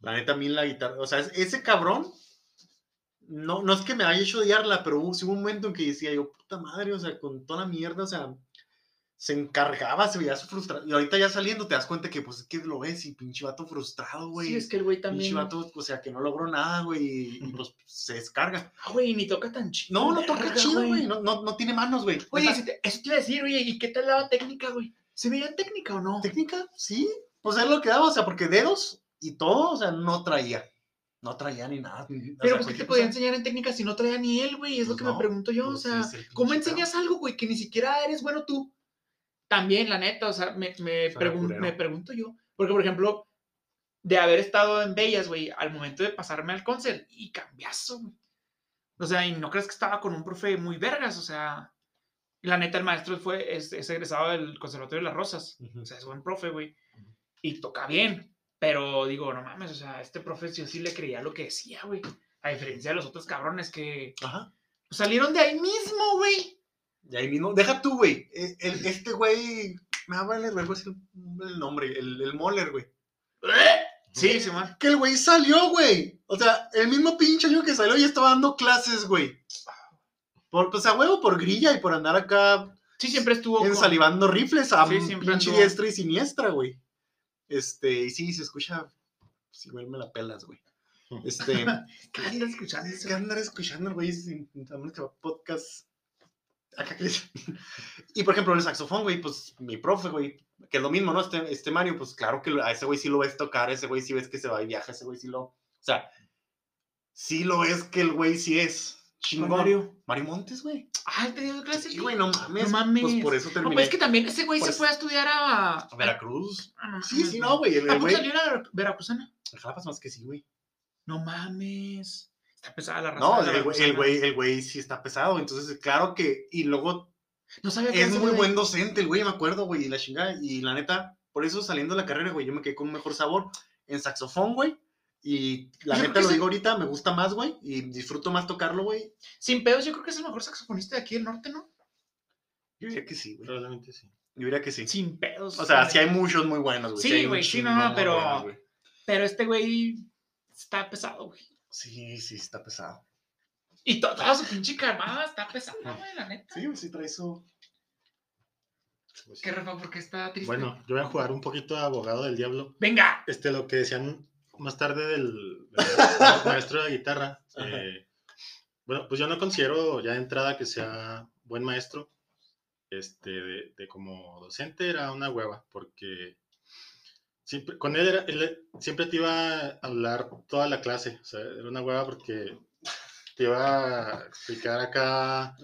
La neta, a mí la guitarra. O sea, es- ese cabrón. No, no es que me haya hecho odiarla, pero hubo, hubo un momento en que decía yo, puta madre, o sea, con toda la mierda, o sea, se encargaba, se veía su frustración. Y ahorita ya saliendo te das cuenta que, pues, es que lo ves y pinche vato frustrado, güey. Sí, es que el güey Pinche también. vato, o sea, que no logró nada, güey, y, pues se descarga. Ah, güey, ni toca tan chido. No, no toca verga, chido, güey, no, no, no tiene manos, güey. Oye, te- eso te iba a decir, oye, ¿y qué tal la técnica, güey? ¿Se veía técnica o no? técnica, sí, pues es lo que daba, o sea, porque dedos y todo, o sea, no traía, no traía ni nada. o Pero sea, pues, ¿qué te podía enseñar en técnica si no traía ni él, güey? Es lo Pues que me pregunto yo, o pues, sea, ¿cómo pinche enseñas algo, güey, que ni siquiera eres bueno tú? También, la neta, o sea, me, me, pregun- me pregunto yo. Porque, por ejemplo, de haber estado en Bellas, güey, al momento de pasarme al concert, y cambiazo, güey. O sea, y no crees que estaba con un profe muy vergas, o sea, la neta, el maestro fue, es, es egresado del Conservatorio de las Rosas. Ujú. O sea, es buen profe, güey. Y toca bien. Pero digo, no mames, o sea, este profe yo sí le creía lo que decía, güey. A diferencia de los otros cabrones que Ajá. salieron de ahí mismo, güey. Y ahí mismo, deja tú, güey, eh, el- este güey, me va a valer decir el nombre, el, el Moller, güey. Sí, Simón. Que el güey salió, güey. O sea, el mismo pinche año que salió ya estaba dando clases, güey. Por, pues a huevo, por grilla y por andar acá Sí, siempre estuvo. con- ensalivando rifles a Sí, siempre pinche anduvo. diestra y siniestra, güey. Este, y sí, se escucha. Sí, güey, me la pelas, güey. Este, ¿Qué andas escuchando güey? andar escuchando, güey, podcast. Y por ejemplo, el saxofón, güey, pues mi profe, güey, que es lo mismo, ¿no? Este, este Mario, pues claro que a ese güey sí lo ves tocar, a ese güey sí ves que se va y viaja, a ese güey sí lo. O sea, sí lo ves que el güey sí es. Chingón. Mario? Mario Montes, güey. Ah, te dio clase. Sí, güey, no mames. No mames. Pues por eso No, terminé. pues es que también ese güey se eso- fue a estudiar a. a Veracruz. No Sí, sí, no, güey. El, ¿A el güey. salió la Vera- veracruzana? Jalapas más que sí, güey. No mames. Está pesada la raza. No, la el güey, el güey, el güey sí está pesado. Entonces, claro que. Y luego No sabía que es muy güey- buen docente, el güey, me acuerdo, güey. Y la chingada. Y la neta, por eso saliendo de la carrera, güey, yo me quedé con un mejor sabor en saxofón, güey. Y la Yo neta lo digo ahorita, me gusta más, güey. Y disfruto más tocarlo, güey. Sin pedos, yo creo que es el mejor saxofonista de aquí del norte, ¿no? Yo diría que sí, güey. Probablemente sí. Yo diría que sí. Sin pedos. O sea, sí hay muchos muy buenos, güey. Sí, güey, sí, no, no, pero- buenos. Pero este güey está pesado, güey. Sí, sí, está pesado. Y to- toda su pinche camada está pesada, güey, la neta. Sí, sí trae su. Pues. ¿Qué Rafa? ¿Por qué está triste? Bueno, yo voy a jugar un poquito a abogado del diablo. Venga. Este, lo que decían más tarde del, del maestro de guitarra. eh, bueno, pues yo no considero ya de entrada que sea buen maestro. este, de, de como docente era una hueva, porque siempre, con él, era, él siempre te iba a hablar toda la clase, o sea, era una hueva porque te iba a explicar acá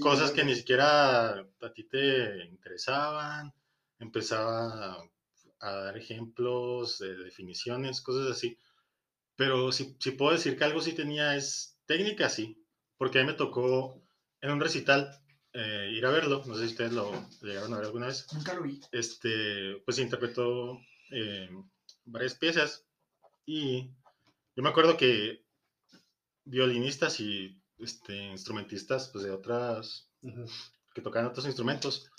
cosas que ni siquiera a ti te interesaban, empezaba a, a dar ejemplos, de definiciones, cosas así. Pero si, si puedo decir que algo sí tenía es técnica, sí, porque a mí me tocó en un recital eh, ir a verlo, no sé si ustedes lo llegaron a ver alguna vez, Nunca lo vi. este, pues interpretó eh, varias piezas y yo me acuerdo que violinistas y este, instrumentistas pues, de otras Ujú. que tocaban otros instrumentos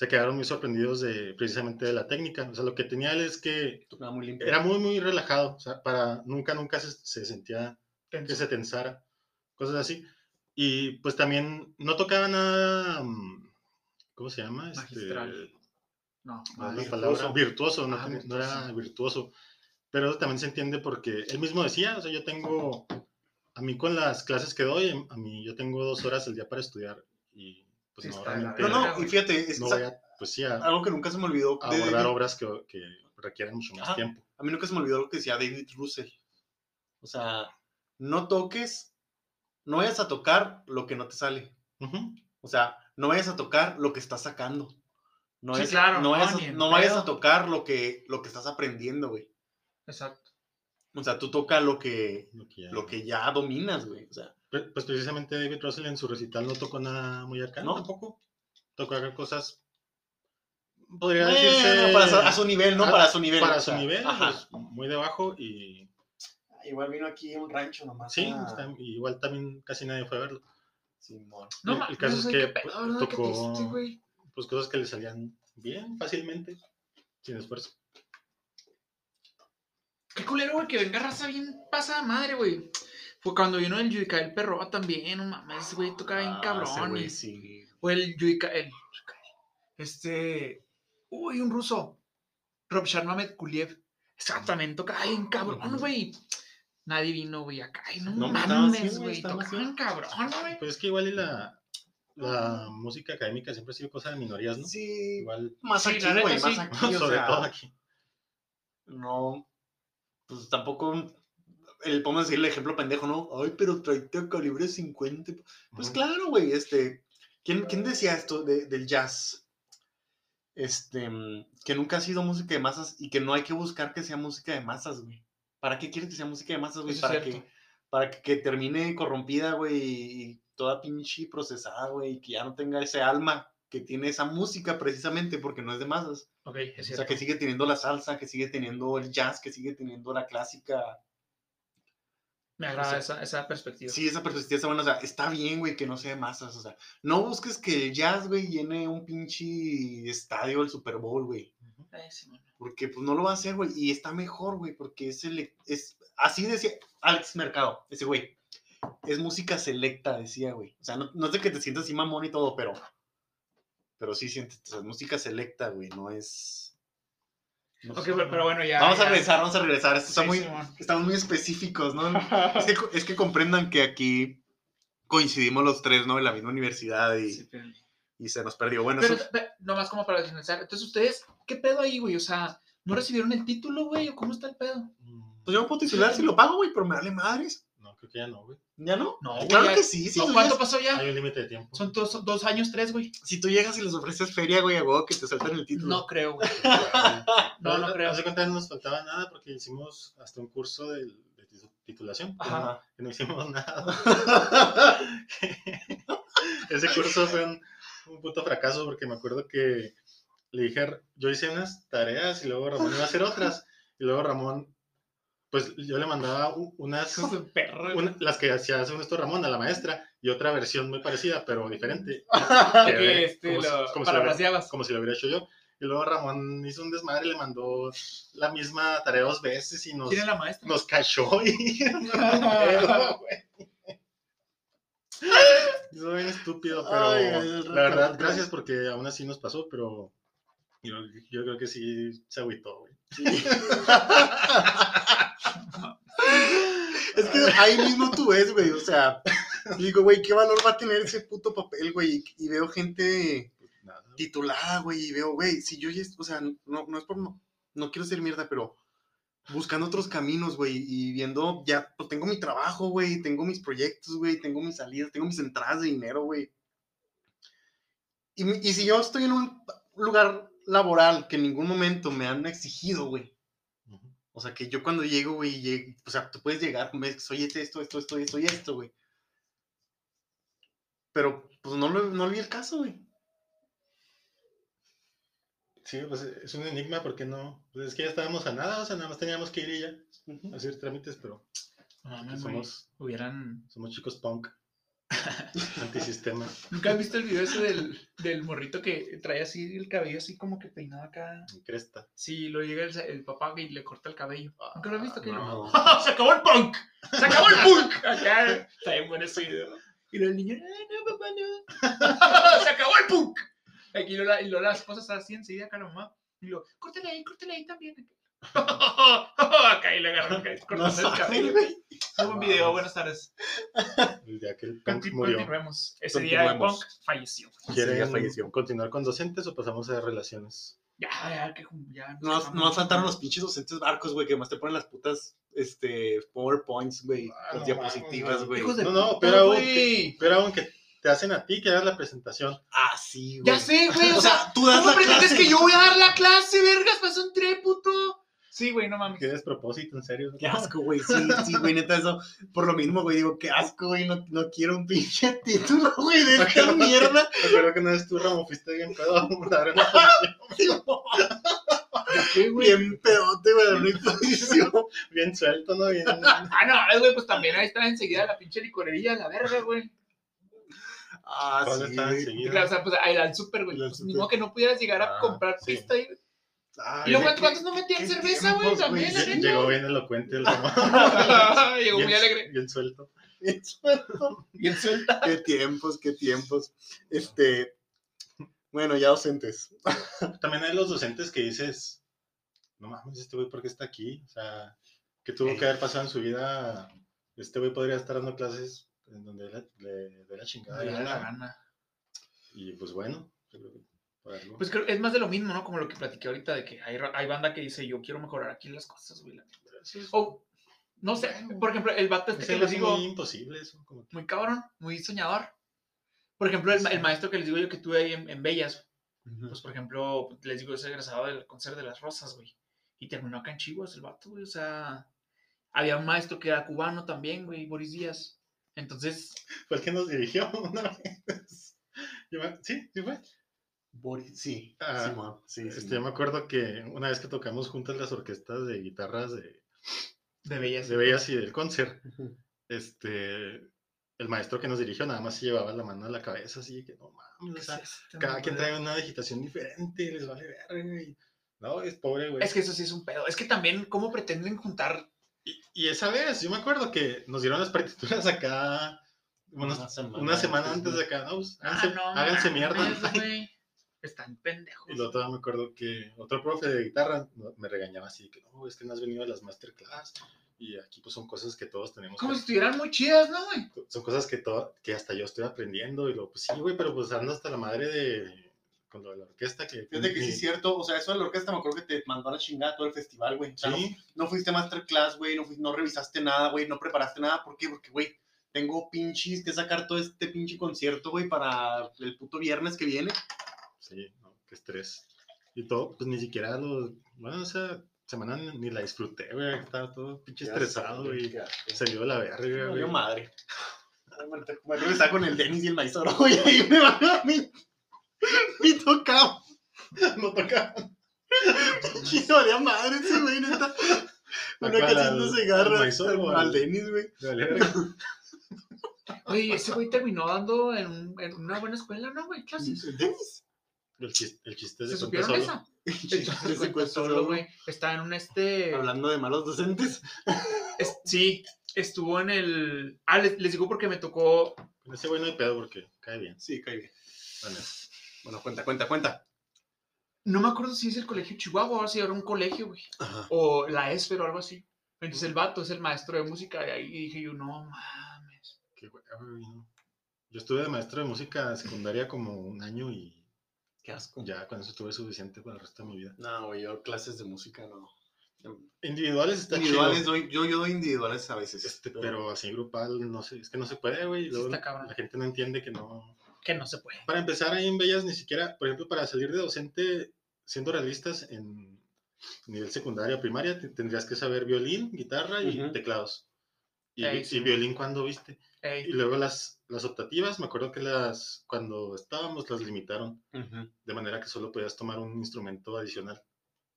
se quedaron muy sorprendidos de precisamente de la técnica. O sea, lo que tenía él es que muy era muy, muy relajado. O sea, para nunca, nunca se, se sentía que se tensara, cosas así. Y pues también no tocaba nada, mm, ¿cómo se llama? Este, Magistral. No, no virtuoso. virtuoso, no, Ah, ten- no virtuoso. era virtuoso. Pero también se entiende porque él mismo decía, o sea, yo tengo, a mí con las clases que doy, a mí yo tengo dos horas al día para estudiar y pues Sí, no, realmente No, no, y fíjate, es no voy a, pues sí, a, a algo que nunca se me olvidó. de abordar obras que, que requieren mucho más Ajá. tiempo. A mí nunca se me olvidó lo que decía David Russell. O sea, no toques, no vayas a tocar lo que no te sale. O sea, no vayas a tocar lo que estás sacando. No, Sí, claro, no, no, vayas, a, en no vayas pedo. a tocar lo que, lo que estás aprendiendo, güey. Exacto. O sea, tú toca lo que, Lo que ya- lo que ya dominas, güey. O sea, Pre- Pues precisamente David Russell en su recital no tocó nada muy acá, ¿No? tampoco. Tocó acá cosas, podría bueno, decirse... para su- a su nivel, ¿no? Ah, para su nivel. Para o su nivel, Ajá. pues, muy debajo y Igual vino aquí un rancho nomás. sí, a- está- igual también casi nadie fue a verlo. Simón. No, El- el caso no es que qué pedo, ¿verdad? ¿Qué tocó-. Pues cosas que le salían bien, fácilmente, sin esfuerzo. Qué culero, güey, que venga raza bien pasada madre, güey. Fue cuando vino el Yudica el perro también, no mames, güey, tocaba bien Ah, cabrón. güey, sí. O el Yudica, el. Este. Uy, un ruso. Rob Sharmamed Kuliev. También tocaba bien cabrón, güey. Nadie vino, güey, acá. Y no, mames, güey, Tocaban cabrón, güey. Pues es que igual y la, la música académica siempre ha sido cosa de minorías, ¿no? Sí, Igual, más Sí, aquí, la güey, más sí. aquí, o sobre sea, todo aquí. no, pues tampoco, el, podemos decir el ejemplo pendejo, ¿no? Ay, pero tráete a calibre 50. Pues claro, güey, este, ¿quién, quién decía esto de- del jazz? Este, mm, que nunca ha sido música de masas y que no hay que buscar que sea música de masas, güey. ¿Para qué quieres que sea música de masas, güey? Para que, para que, que termine corrompida, güey, y toda pinche procesada, güey, y que ya no tenga ese alma que tiene esa música precisamente porque no es de masas. Ok, es O sea, cierto. que sigue teniendo la salsa, que sigue teniendo el jazz, que sigue teniendo la clásica. Me agrada sea, esa, esa perspectiva. Sí, esa perspectiva está buena. O sea, está bien, güey, que no sea de masas. O sea, no busques que el jazz, güey, llene un pinche estadio del Super Bowl, güey. Eh, sí. Porque pues no lo va a hacer, güey. Y está mejor, güey, porque es, ele- es así decía Alex Mercado, ese güey. Es música selecta, decía, güey. O sea, no, no es de que te sientas así mamón y todo, pero. Pero sí sientes, o sea, es música selecta, güey, no es. no Ok, sé, pero, pero bueno, ya. Vamos a regresar, vamos a regresar. Esto está Sí, muy, estamos muy específicos, ¿no? Es que, es que comprendan que aquí coincidimos los tres, ¿no? En la misma universidad y, Sí, pero- y se nos perdió. Bueno, Pero, eso- pe- nomás como para finalizar. Entonces, ¿ustedes qué pedo ahí, güey? O sea, ¿no recibieron el título, güey? ¿O cómo está el pedo? Pues yo me puedo titular si lo pago, güey, pero me vale madres. No, creo que ya no, güey. ¿Ya no? No, güey. Claro ya- que sí, si, No, ¿Cuánto pasó ya? Hay un límite de tiempo. Son dos, dos años, tres, güey. si tú llegas y les ofreces feria, güey, a huevo que te sueltan el título. No creo, güey. No, no creo. Hace cuenta no nos faltaba nada porque hicimos hasta un curso de, titu- titulación. Ajá. no- que no hicimos nada. Ese curso fue un, un puto fracaso porque me acuerdo que le dije, yo hice unas tareas y luego Ramón iba a hacer otras. Y luego Ramón, pues yo le mandaba unas, perro. una- las que hacía según esto Ramón a la maestra y otra versión muy parecida pero diferente. Que, este, como si- lo como si lo- parafraseabas. como si lo hubiera hecho yo. Y luego Ramón hizo un desmadre, le mandó la misma tarea dos veces y nos, ¿Quién es la maestra? nos cachó y. Eso bien estúpido, pero Ay, la verdad, gracias porque aún así nos pasó, pero yo, yo creo que sí se agüitó, güey. es que ahí mismo tú ves, güey, o sea, digo, güey, ¿qué valor va a tener ese puto papel, güey? Y, veo gente Nada. titulada, güey, y veo, güey, si yo o sea, no, no es por, no, no quiero ser mierda, pero buscando otros caminos, güey, y viendo, ya, pues tengo mi trabajo, güey, tengo mis proyectos, güey, tengo mis salidas, tengo mis entradas de dinero, güey. Y si yo estoy en un lugar laboral que en ningún momento me han exigido, güey, o sea, que yo cuando llego, güey, o sea, tú puedes llegar, me dices, oye, esto, esto, esto, esto y esto, güey. Pero, pues, no, lo, no vi el caso, güey. Sí, pues es un enigma porque no. Pues es que ya estábamos a nada, o sea, nada más teníamos que ir y ya a hacer trámites, pero No somos, Hubieran. somos chicos punk. Antisistema. ¿Nunca has visto el video ese del, del morrito que trae así el cabello así como que peinado acá? en Cresta. Sí, lo llega el, el papá y le corta el cabello. ¿Nunca lo has visto? Que no. ¡Se acabó el punk! ¡Se acabó el punk! Acá está bien bueno ese video. Y los niños, ¡ay, no, papá, no! ¡Se acabó el punk! Aquí lo, y lo, las cosas así enseguida acá la mamá. Y lo, córtale ahí, córtale ahí también. acá y le agarran cortando el cabello. Muy buen video, buenas tardes. El día que el punk Conti- murió. Continuemos. Ese día el punk falleció. ¿Quieren falleció. continuar con docentes o pasamos a relaciones? Ya, ya, que ya. No, nos no faltaron los pinches docentes barcos, güey, que más te ponen las putas, este, PowerPoints, güey, Ah, las no diapositivas, güey. No, no, pero aún güey. que, pero aún que te hacen a ti que hagas la presentación. Ah, sí, güey. Ya sé, güey. O sea, tú das ¿Cómo la pretendes clase. que yo voy a dar la clase, vergas? Pasó un tre, puto. Sí, güey, no mames. ¿Qué despropósito, en serio? Qué asco, güey, sí, sí, güey, neta, eso, por lo mismo, güey, digo, qué asco, güey, no, no quiero un pinche título, güey, de esta mierda. Me acuerdo que una vez tú, Ramo, fuiste bien pedo a dar una ¿Qué, güey? Bien pedote, güey, una bien suelto, ¿no? Bien... Ah, no, güey, pues también ahí está enseguida la pinche licorería, la verga, güey. Ah, ¿Cuál sí, está güey. enseguida? Claro, o sea, pues ahí al súper, güey. Pues, súper. ni modo que no pudieras llegar a Ah, comprar sí. pista ahí. Ah, Y luego, ¿qué- ¿cuántos no metían cerveza, güey? También, la neta. Llegó bien elocuente el. Llegó muy Bien- alegre. Bien suelto. Bien suelta. Qué tiempos, qué tiempos. Este, bueno, ya docentes. También hay los docentes que dices, no mames, este güey, ¿por qué está aquí? O sea, ¿qué tuvo que haber pasado en su vida? Este güey podría estar dando clases en donde le, le dé la chingada. Me da la gana. gana. Y pues bueno, Pues creo es más de lo mismo, ¿no? Como lo que platiqué ahorita, de que hay, hay banda que dice, yo quiero mejorar aquí las cosas, güey. la neta". Eso es- O, no sé, por ejemplo, el vato este es que les digo, muy imposible eso. Como muy cabrón, muy soñador. Por ejemplo, el, ma- el maestro que les digo yo que tuve ahí en, en Bellas, pues por ejemplo, les digo, es egresado del concert de las rosas, güey. Y terminó acá en Chihuahua el vato, güey. O sea, había un maestro que era cubano también, güey, Boris Díaz. Entonces, Fue el que nos dirigió una vez. Sí, sí fue. Boris, sí, Ah, sí, mo, sí, sí, Este, yo me acuerdo que una vez que tocamos juntas las orquestas de guitarras de, de Bellas. de Bellas y del concert, este, el maestro que nos dirigió nada más se llevaba la mano a la cabeza, así que no mames, o sea, Este cada quien trae una digitación diferente, les vale ver. No, es pobre, güey. Es que eso sí es un pedo. Es que también, ¿cómo pretenden juntar? Y, y esa vez, yo me acuerdo que nos dieron las partituras acá unos- Una semana una semana antes, de acá, ¿no? Pues, Ah, háganse, no háganse mierda. güey. Están pendejos. Y luego todavía me acuerdo que otro profe de guitarra me regañaba así, que no, es que no has venido a las masterclass. Y aquí pues son cosas que todos tenemos Como que si estuvieran muy chidas, ¿no, güey? son cosas que, todo, que hasta yo estoy aprendiendo. Y luego, pues sí, güey, pero pues ando hasta la madre de. con lo de la orquesta. Que, Fíjate que sí es cierto, o sea, eso de la orquesta me acuerdo que te mandó a la chingada todo el festival, güey. O sea, no- Sí, no, fuiste a masterclass, güey, no, fuiste- no revisaste nada, güey, no preparaste nada. ¿Por qué? Porque, güey, tengo pinches que sacar todo este pinche concierto, güey, para el puto viernes que viene. Sí, no, qué estrés. Y todo, pues ni siquiera lo. Bueno, esa semana ni la disfruté, güey. Estaba todo pinche estresado, güey. Se dio la verga, Me güey. valió madre. Me acuerdo que estaba con el Denis y el Maizoro, güey, ahí me van a mí. Y tocaba. No tocaba. Y me valía madre ese güey, neta. Una haciéndose garra al Maizoro o al al- Denis, güey. Me. Oye, ese güey terminó dando en, un- en una buena escuela, ¿no, güey? Clases. ¿El Denis? El chiste, el chiste ¿Se supieron esa? Ese Se cuenta solo, güey. Está en un este. Hablando de malos docentes. es- sí, estuvo en el. Ah, les, les digo porque me tocó. Con ese güey no hay pedo porque cae bien. Sí, cae bien. Bueno, Bueno, cuenta, cuenta, cuenta. No me acuerdo si es el colegio Chihuahua o si era un colegio, güey. O la ESFER o algo así. Entonces el vato es el maestro de música de ahí. Y dije yo, no mames. qué güey, güey, no. Yo estuve de maestro de música secundaria como un año y Qué asco. Ya con eso tuve suficiente para el resto de mi vida. No, güey, yo clases de música no. Individuales está Individuales chido, doy, yo, yo doy individuales a veces. este, pero así grupal, no sé, es que no se puede, güey. Sí luego está cabrón. La gente no entiende que no. Que no se puede. Para empezar, ahí en Bellas ni siquiera, por ejemplo, para salir de docente, siendo realistas, en nivel secundaria o primaria, te- tendrías que saber violín, guitarra y teclados. Y, y violín cuando viste. Ey, Y luego las, las optativas, me acuerdo que las cuando estábamos las limitaron, de manera que solo podías tomar un instrumento adicional.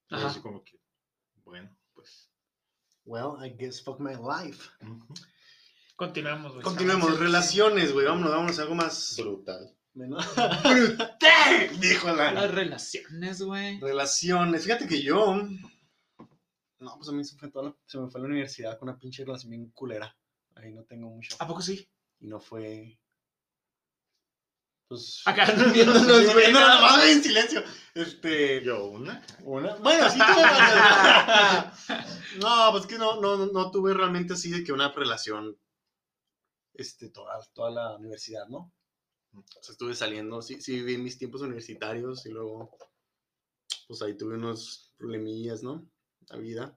Y Ajá. así como que, bueno, pues. Well, I guess fuck my life. ujú, Continuemos, güey. Sí. relaciones, güey. Vámonos, vámonos a algo más. Brutal. menos- ¡Brutal! Dijo la. Las relaciones, güey. Relaciones. Fíjate que yo. No, pues a mí se, fue toda la- se me fue a la universidad con una pinche relación bien culera. Ahí no tengo mucho. ¿A poco sí? Y no fue. Pues. Acá la más. madre en silencio. Este. Yo una. Una- Bueno, sí tuve. No, pues que no, no, no tuve realmente así de que una relación este, toda, toda la universidad, ¿no? O sea, estuve saliendo, sí, sí viví mis tiempos universitarios y luego, pues ahí tuve unos problemillas, ¿no? La vida.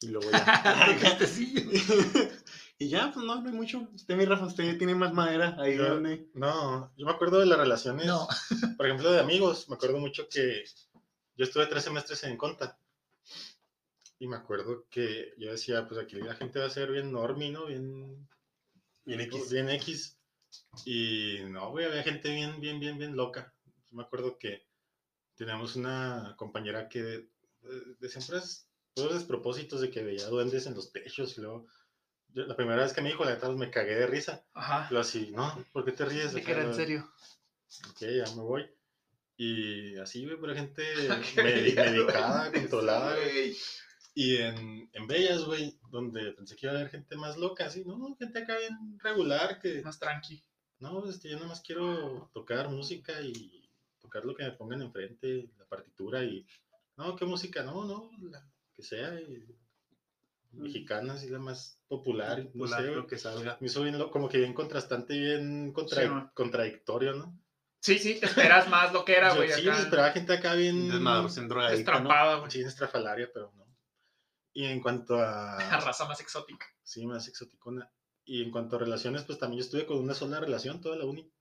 Y luego ya. Y ya, pues no, no hay mucho. Usted, mi Rafa, usted tiene más madera ahí Yo- donde. No, yo me acuerdo de las relaciones, No. por ejemplo, de amigos. Me acuerdo mucho que yo estuve tres semestres en Conta. Y me acuerdo que yo decía, pues aquí la gente va a ser bien normie, ¿no? Bien, Bien X. bien X. Y no, güey, había gente bien, bien, bien, bien loca. Yo me acuerdo que teníamos una compañera que de, de siempre es todos los despropósitos de que veía duendes en los techos. Y luego, yo- la primera vez que me dijo, la neta, pues, me cagué de risa. Ajá. Yo así, no, ¿por qué te ríes? De que era en serio. Ok, ya me voy. Y así, güey, pura gente miedo, medicada, controlada, güey. Y en, en Bellas, güey, donde pensé que iba a haber gente más loca, así, no, gente acá bien regular, que Más tranqui. no, este, yo nada más quiero tocar música y tocar lo que me pongan enfrente, la partitura y, no, ¿qué música? No, no, la que sea, y- mexicana, así la más popular, no sé, lo que salga. Me hizo bien, lo- como que bien contrastante, bien contra- Sí, man. contradictorio, ¿no? Sí, sí, te esperas más lo que era, güey. sí, acá. me esperaba gente acá bien. ¿no? Destrampada, güey. Sí, estrafalaria, pero no. Y en cuanto La a. raza más exótica. sí, más exoticona. Y en cuanto a relaciones, pues también yo estuve con una sola relación toda la uni.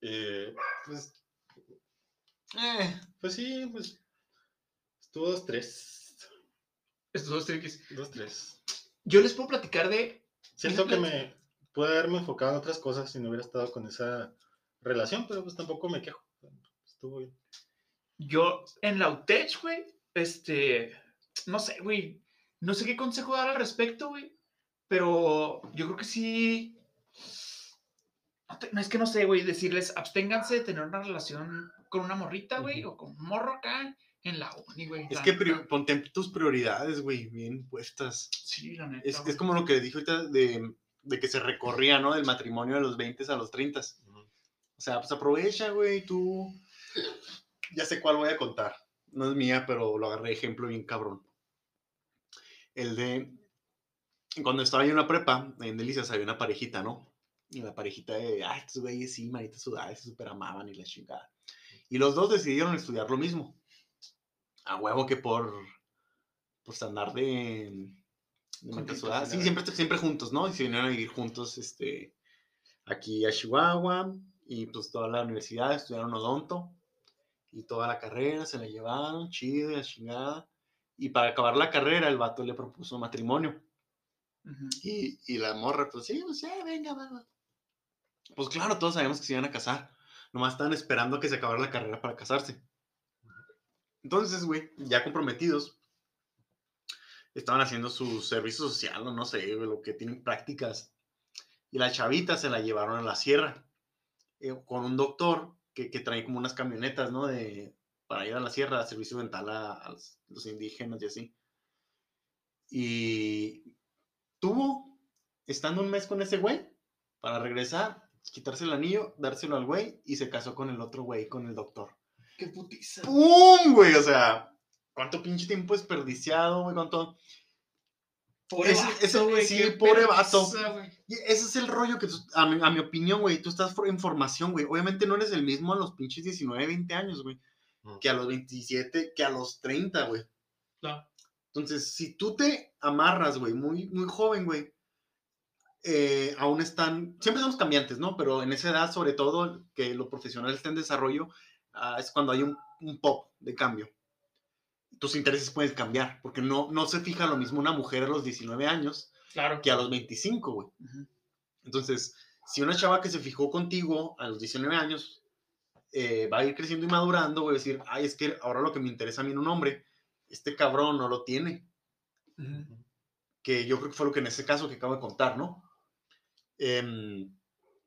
Eh, pues, Eh, pues sí, pues. Estuvo dos, tres. Estos dos triquis. Dos, tres. Yo les puedo platicar de. Siento que me pude haberme enfocado en otras cosas si no hubiera estado con esa relación, pero pues tampoco me quejo. Estuvo bien. Yo en la UTECH, güey, este. No sé, güey. No sé qué consejo dar al respecto, güey. Pero yo creo que sí. No, te- no, es que no sé, güey, decirles absténganse de tener una relación con una morrita, güey, o con un morro acá en la uni, güey. es que pri- ponte tus prioridades, güey, bien puestas. Sí, la neta. Es, como lo que dije ahorita de, de que se recorría, ¿no? Del matrimonio de los 20 a los 30. Ujú. O sea, pues aprovecha, güey, tú. Ya sé cuál voy a contar. No es mía, pero lo agarré de ejemplo bien cabrón. El de. Cuando estaba yo en la prepa, en Delicias había una parejita, ¿no? Y la parejita de, ay, estos güeyes sí, manita sudada, se super amaban y la chingada. Y los dos decidieron estudiar lo mismo. A huevo que por. Pues andar de. de sí, siempre, siempre juntos, ¿no? Y se vinieron a vivir juntos, este. Aquí a Chihuahua. Y pues toda la universidad estudiaron odonto. Y toda la carrera se la llevaron, chido y la chingada. Y para acabar la carrera, el vato le propuso matrimonio. Y, y la morra, pues sí, pues ya, venga, venga. Pues claro, todos sabíamos que se iban a casar. Nomás estaban esperando a que se acabara la carrera para casarse. Entonces, güey, ya comprometidos, estaban haciendo su servicio social, o no sé, lo que tienen prácticas. Y la chavita se la llevaron a la sierra eh, con un doctor que, que trae como unas camionetas, ¿no? De, para ir a la sierra, a servicio dental a, a los, los indígenas y así. Y tuvo, estando un mes con ese güey, para regresar, quitarse el anillo, dárselo al güey y se casó con el otro güey, con el doctor. Qué putiza. ¡Pum, güey! O sea, ¿cuánto pinche tiempo desperdiciado, güey? ¿Cuánto? Pobre Ese- vato, ese- güey, sí, pobre vato. vergüenza, güey. Y ese es el rollo que, tú- a mi, a mi opinión, güey, tú estás en formación, güey. Obviamente no eres el mismo a los pinches 19, 20 años, güey, Mm. que a los 27, que a los 30, güey. Claro. Entonces, si tú te amarras, güey, muy, muy joven, güey, eh, aún están, siempre somos cambiantes, ¿no? Pero en esa edad, sobre todo, que lo profesional está en desarrollo, ah, es cuando hay un, un pop de cambio. Tus intereses pueden cambiar, porque no, no se fija lo mismo una mujer a los 19 años Claro. que a los 25, güey. Entonces, si una chava que se fijó contigo a los 19 años eh, va a ir creciendo y madurando, voy a decir, ay, es que ahora lo que me interesa a mí en un hombre, este cabrón no lo tiene. Que yo creo que fue lo que en ese caso que acabo de contar, ¿no? Em,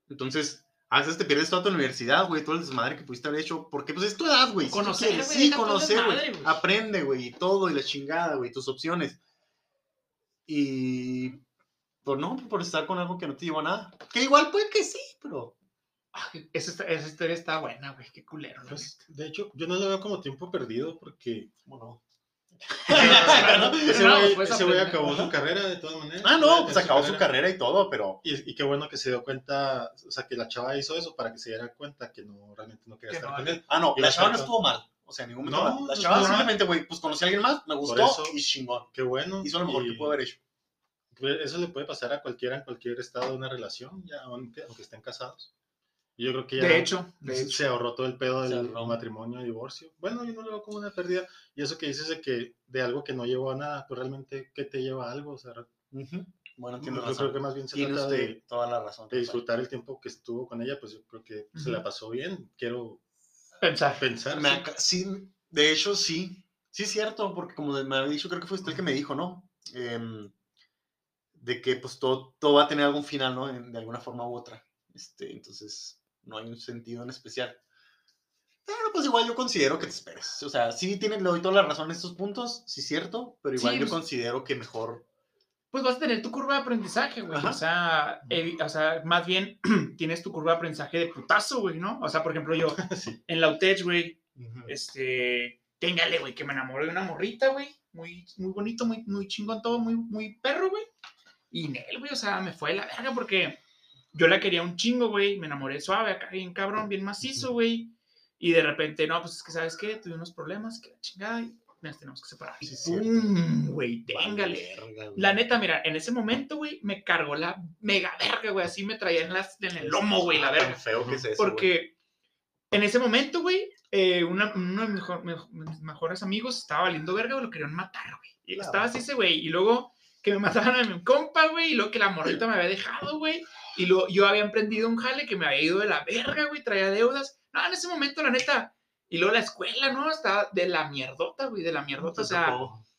entonces, a veces te pierdes toda tu universidad, güey, todo el desmadre que pudiste haber hecho, porque pues es tu edad, güey. si Conocer, quieres, sí, conocer, güey. Aprende, güey, y todo, y la chingada, güey, tus opciones. Y pues no, por estar con algo que no te llevó a nada. Que igual puede que sí, pero. Ah, esa, esa historia está buena, güey. Qué culero. la Pues, de hecho, yo no lo veo como tiempo perdido porque Bueno. Ese güey pues, ese güey acabó su carrera de todas maneras. Ah, no, pues acabó su carrera y todo, pero. Y, y qué bueno que se dio cuenta, o sea, que la chava hizo eso para que se diera cuenta que no, realmente no quería Que estar no, con él. Ah, no, la la chava no estuvo mal. O sea, en ningún momento. No, la chava simplemente, güey, pues conocí a alguien más, me gustó eso- y chingón. Qué bueno. Hizo lo mejor y- que pudo haber hecho. Pues, Eso le puede pasar a cualquiera en cualquier estado de una relación, ya aunque, aunque estén casados. Y yo creo que ya De hecho, de se- hecho. ahorró todo el pedo del matrimonio, divorcio. Bueno, yo no lo veo como una pérdida. Y eso que dices de que de algo que no llevó a nada, pues realmente, ¿qué te lleva a algo? O sea, Ujú. Bueno, yo creo que más bien se trata de, toda la razón. de disfrutar el tiempo que estuvo con ella, pues yo creo que se la pasó bien. Quiero Pensar. pensar. Me sí. de hecho, sí. Sí, es cierto, porque como me había dicho, creo que fue usted el que me dijo, ¿no? Em, de que pues todo, todo va a tener algún final, ¿no? En- de alguna forma u otra. Este, entonces, no hay un sentido en especial. Pero pues igual yo considero que te esperes. O sea, sí tiene, le doy toda la razón en estos puntos, sí es cierto, pero igual Sí, yo pues- considero que mejor. Pues vas a tener tu curva de aprendizaje, güey. O sea, o sea, más bien tienes tu curva de aprendizaje de putazo, güey, ¿no? O sea, por ejemplo, yo Sí. en la güey, este, téngale, güey, que me enamoré de una morrita, güey, muy, muy bonito, muy, muy chingón todo, muy, muy perro, güey. Y Nel, güey, o sea, me fue de la verga porque yo la quería un chingo, güey, me enamoré suave, acá bien cabrón, bien macizo, güey. Y de repente, no, pues es que, ¿sabes qué? Tuve unos problemas, que la chingada, y nos tenemos que separar. Y Sí. Güey, téngale. Verga, güey. La neta, mira, en ese momento, güey, me cargó la mega verga, güey. Así me traía en, las, en el lomo, güey, la Tan verga. feo que es eso. güey. Porque en ese momento, güey, eh, uno de mis mejor- me- mis mejores amigos estaba valiendo verga, güey, lo querían matar, güey. Y Claro. estaba así ese güey. Y luego que me mataban a mi compa, güey. Y luego que la morrita me había dejado, güey. Y luego yo había emprendido un jale que me había ido de la verga, güey. Traía deudas. No, en ese momento, la neta. Y luego la escuela, ¿no? Estaba de la mierdota, güey, de la mierdota. O Te sea,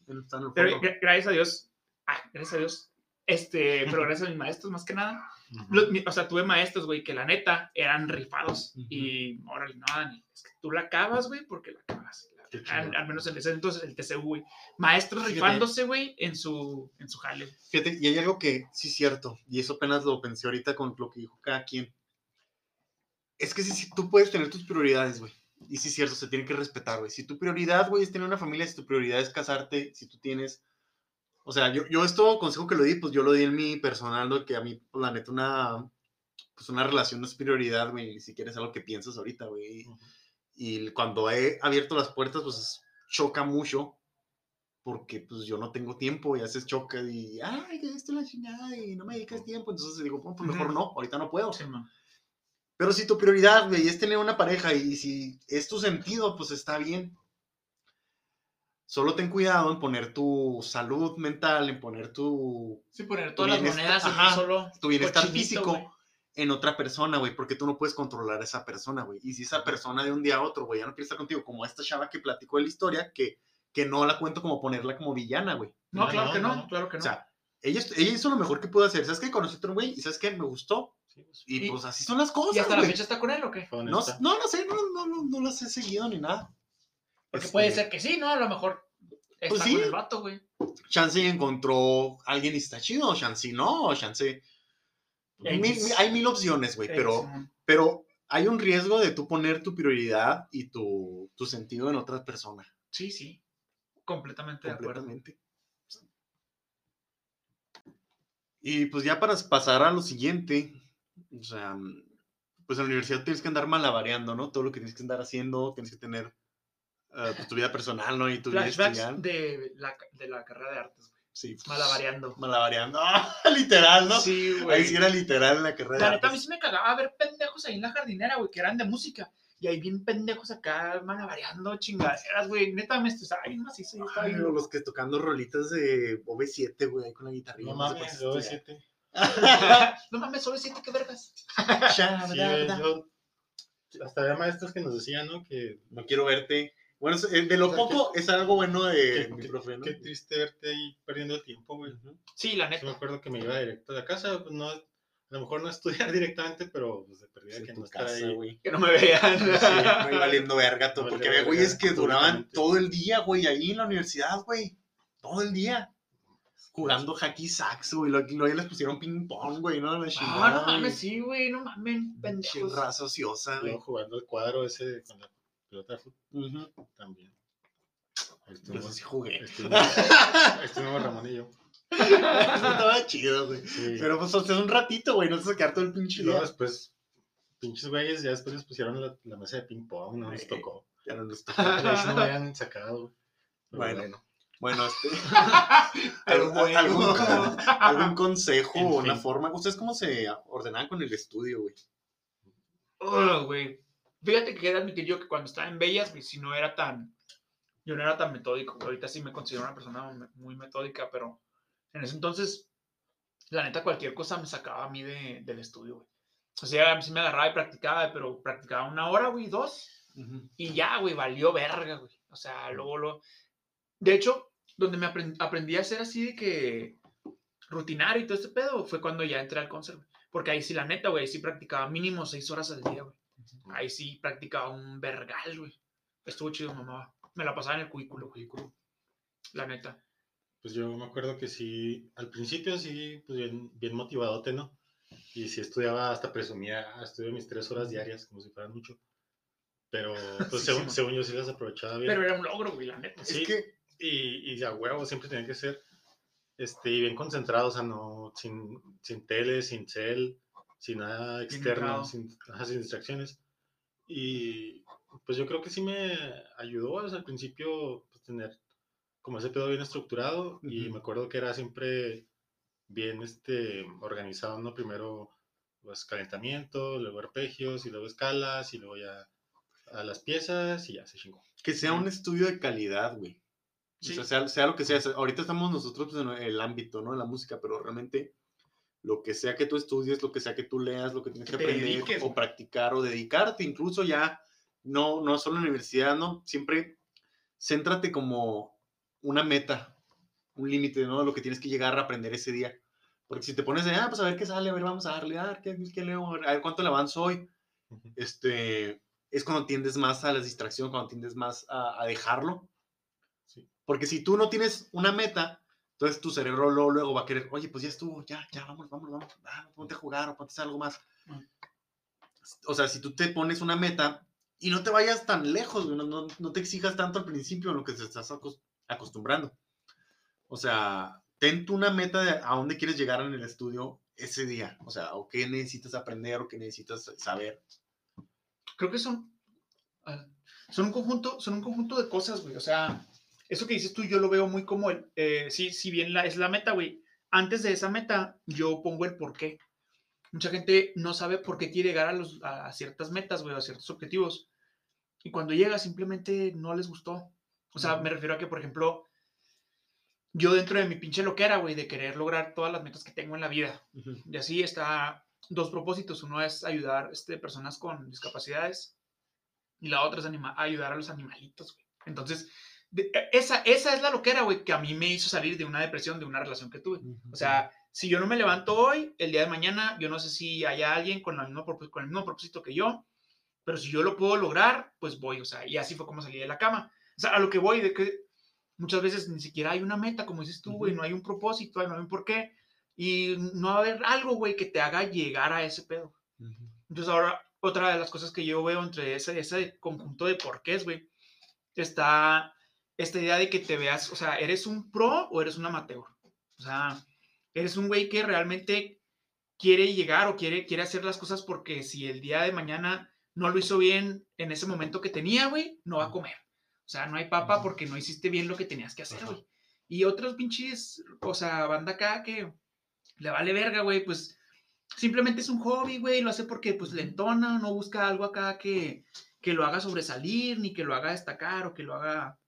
está pero gracias a Dios. Ah, gracias a Dios. Este, pero gracias a mis maestros, más que nada. Ujú. Los- mi- o sea, tuve maestros, güey, que la neta eran rifados. Ujú. Y, órale, no, Dani, es que tú la acabas, güey, porque la acabas. Al, menos en ese entonces, el TCU, güey. Maestros Fíjate. rifándose, güey, en su, en su jale. Fíjate, y hay algo que sí es cierto, y eso apenas lo pensé ahorita con lo que dijo cada quien. Es que si, si tú puedes tener tus prioridades, güey. Y sí es cierto, se tiene que respetar, güey. Si tu prioridad, güey, es tener una familia, si tu prioridad es casarte, si tú tienes... O sea, yo, yo esto consejo que lo di, pues yo lo di en mi personal, ¿no? que a mí, pues, la neta, una, pues una relación no es prioridad, güey, ni siquiera es algo que piensas ahorita, güey. Y cuando he abierto las puertas, pues choca mucho, porque pues yo no tengo tiempo y haces choca y, ay, que esto es la chingada y no me dedicas tiempo. Entonces digo, "Bueno, pues mejor no, ahorita no puedo. Sí. Pero si tu prioridad, güey, es tener una pareja y si es tu sentido, pues está bien. Solo ten cuidado en poner tu salud mental, en poner tu, Sí, poner todas las monedas en solo tu bienestar físico güey. En otra persona, güey, porque tú no puedes controlar a esa persona, güey. Y si esa persona de un día a otro, güey, ya no quiere estar contigo, como esta chava que platicó de la historia, que, que no la cuento como ponerla como villana, güey. No, No, claro no, que no, no. claro que no. O sea, ella, ella hizo lo mejor que pudo hacer. ¿Sabes qué? Conocí a otro güey y ¿sabes qué? Me gustó. Sí, pues, Y, Y- pues así son las cosas, ¿Y hasta la güey. fecha está con él o qué? No, no, no sé, no, no, no, no las he seguido ni nada. Porque Este, puede ser que sí, ¿no? A lo mejor está Pues sí. con el vato, güey. Chance encontró a alguien y está chido, Chance no, Chance... X. Mil- hay mil opciones, güey, pero... Pero hay un riesgo de tú poner tu prioridad y tu, tu sentido en otra persona. Sí, sí. Completamente de acuerdo. Y pues ya para pasar a lo siguiente, o sea, pues en la universidad tienes que andar malabareando, ¿no? Todo lo que tienes que andar haciendo, tienes que tener pues, tu vida personal, ¿no? Y tu vida estudiantil. de la, de la carrera de artes, güey. Sí, Malabareando. malabareando. ¡Ah! literal, ¿no? Sí, Ahí güey. sí era literal en la carrera. La neta, a mí artes. sí me cagaba ver pendejos ahí en la jardinera, güey, que eran de música. Y ahí bien pendejos acá malabareando chingaderas, güey. Neta, me estresaba bien macizo. Ay, bien los que tocando rolitas de OV7, güey, ahí con la guitarrilla. No mames, cuántos yo estudiar. siete. No mames, solo siete, qué vergas. Ya, Sí, yo- hasta había maestros que nos decían, ¿no? Que No quiero verte. Bueno, es- eh, de lo O sea, poco es algo bueno de qué- mi qué- profe, ¿no? qué triste verte ahí perdiendo el tiempo, güey. Sí, la Yo me neta. acuerdo que me iba directo de la casa, pues no, a lo mejor no estudiar directamente, pero pues de perdida En que no casa, ahí. güey. Que no me vean. Sí, ahí valiendo verga todo. No Porque había güeyes verga, que duraban todo el día, güey, ahí en la universidad, güey. Todo el día. Jugando hacky sax, güey. Luego, les pusieron ping pong, güey, ¿no? La Ah, no güey. mames, sí, güey, no mames, pendejos. Raza ociosa, güey. Jugando el cuadro ese con la pelota de fútbol Ujú. también. Ahí Pues estuvimos, así jugué. estuvimos, estuvimos Ramón y yo. Eso estaba chido, güey. Sí. Pero pues, o sea, un ratito, güey. No te sacar todo el pinche Y luego día. después, pinches güeyes, ya después les pusieron la, la mesa de ping pong, no Eh. tocó. Ya no y si no me habían sacado. Bueno. bueno. Bueno, este. ¿Algún, bueno. algún, algún consejo En o una fin. forma? ¿Ustedes cómo se ordenaban con el estudio, güey? Ugh, güey. Fíjate que he de admitir yo que cuando estaba en Bellas, güey, si no era tan. Yo no era tan metódico. Ahorita sí me considero una persona muy metódica, pero en ese entonces, la neta, cualquier cosa me sacaba a mí de- del estudio, güey. O sea, sí me agarraba y practicaba, pero practicaba una hora, güey, dos. Y ya, güey, valió verga, güey. O sea, luego lo. De hecho, donde me aprend- aprendí a hacer así de que rutinario y todo este pedo fue cuando ya entré al concert, güey. Porque ahí sí, la neta, güey, ahí sí practicaba mínimo seis horas al día, güey. Ahí sí practicaba un vergal, güey. Estuvo chido, mamá. Me la pasaba en el cubículo, güey. La neta. Pues yo me acuerdo que sí, al principio sí, pues bien, bien motivadote, ¿no? Y sí estudiaba, hasta presumía, "Ah, estudio mis tres horas diarias, como si fueran mucho. Pero, pues Sí, según, sí, según yo sí las aprovechaba bien. Pero era un logro, güey, la neta. Sí. Es que y, y a huevo siempre tenía que ser este, y bien concentrado, o sea, no, sin, sin tele, sin cel, sin nada externo, sin, ajá, sin distracciones. Y pues yo creo que sí me ayudó o sea, al principio pues, tener como ese pedo bien estructurado y Ujú. me acuerdo que era siempre bien este, organizado, ¿no? Primero pues calentamiento, luego arpegios y luego escalas y luego ya a las piezas y ya se chingó. que sea un estudio de calidad, güey. Sí. O sea, sea, sea lo que sea. Ahorita estamos nosotros pues, en el ámbito, ¿no? De la música, pero realmente lo que sea que tú estudies, lo que sea que tú leas, lo que tienes que aprender dediques, o practicar o dedicarte, incluso ya, no, no solo en la universidad, ¿no? Siempre céntrate como una meta, un límite, ¿no? Lo que tienes que llegar a aprender ese día. Porque si te pones de, ah, pues a ver qué sale, a ver, vamos a darle, ah, ¿qué, qué leo? A ver, a ver cuánto le avanzo hoy. Este, es cuando tiendes más a la distracción, cuando tiendes más a, a dejarlo. Sí. Porque si tú no tienes una meta, entonces tu cerebro luego, luego va a querer, oye, pues ya estuvo, ya, ya, vamos, vamos, vamos, ah, ponte a jugar o ponte a hacer algo más. Mm. O sea, si tú te pones una meta y no te vayas tan lejos, no, no, no te exijas tanto al principio en lo que te estás acos- acostumbrando. O sea, ten tú una meta de a dónde quieres llegar en el estudio ese día. O sea, o qué necesitas aprender o qué necesitas saber. creo que son ah, son un conjunto son un conjunto de cosas güey o sea eso que dices tú yo lo veo muy como el eh, sí si bien la, es la meta güey. Antes de esa meta yo pongo el por qué. Mucha gente no sabe por qué quiere llegar a, los, a ciertas metas güey a ciertos objetivos. Y cuando llega simplemente no les gustó. O sea me refiero a que por ejemplo yo dentro de mi pinche loquera güey de querer lograr todas las metas que tengo en la vida. Y así está dos propósitos. Uno es ayudar este, personas con discapacidades. Y la otra es anima- ayudar a los animalitos, güey. Entonces, esa, esa es la loquera, güey, que a mí me hizo salir de una depresión, de una relación que tuve. O sea, si yo no me levanto hoy, el día de mañana, yo no sé si haya alguien con, la misma, con el mismo propósito que yo, pero si yo lo puedo lograr, pues voy, o sea, y así fue como salí de la cama. O sea, a lo que voy, de que muchas veces ni siquiera hay una meta, como dices tú, güey, Ujú. no hay un propósito, no hay un porqué, y no va a haber algo, güey, que te haga llegar a ese pedo. Entonces ahora, otra de las cosas que yo veo entre ese, ese conjunto de porqués, güey, está esta idea de que te veas, o sea, ¿eres un pro o eres un amateur? O sea, Eres un güey que realmente quiere llegar o quiere, quiere hacer las cosas porque si el día de mañana no lo hizo bien en ese momento que tenía, güey, no va a comer. O sea, no hay papa porque no hiciste bien lo que tenías que hacer, güey. Y otros pinches, o sea, banda acá que le vale verga, güey, pues simplemente es un hobby, güey, lo hace porque pues le entona, no busca algo acá que, que lo haga sobresalir, ni que lo haga destacar o que lo haga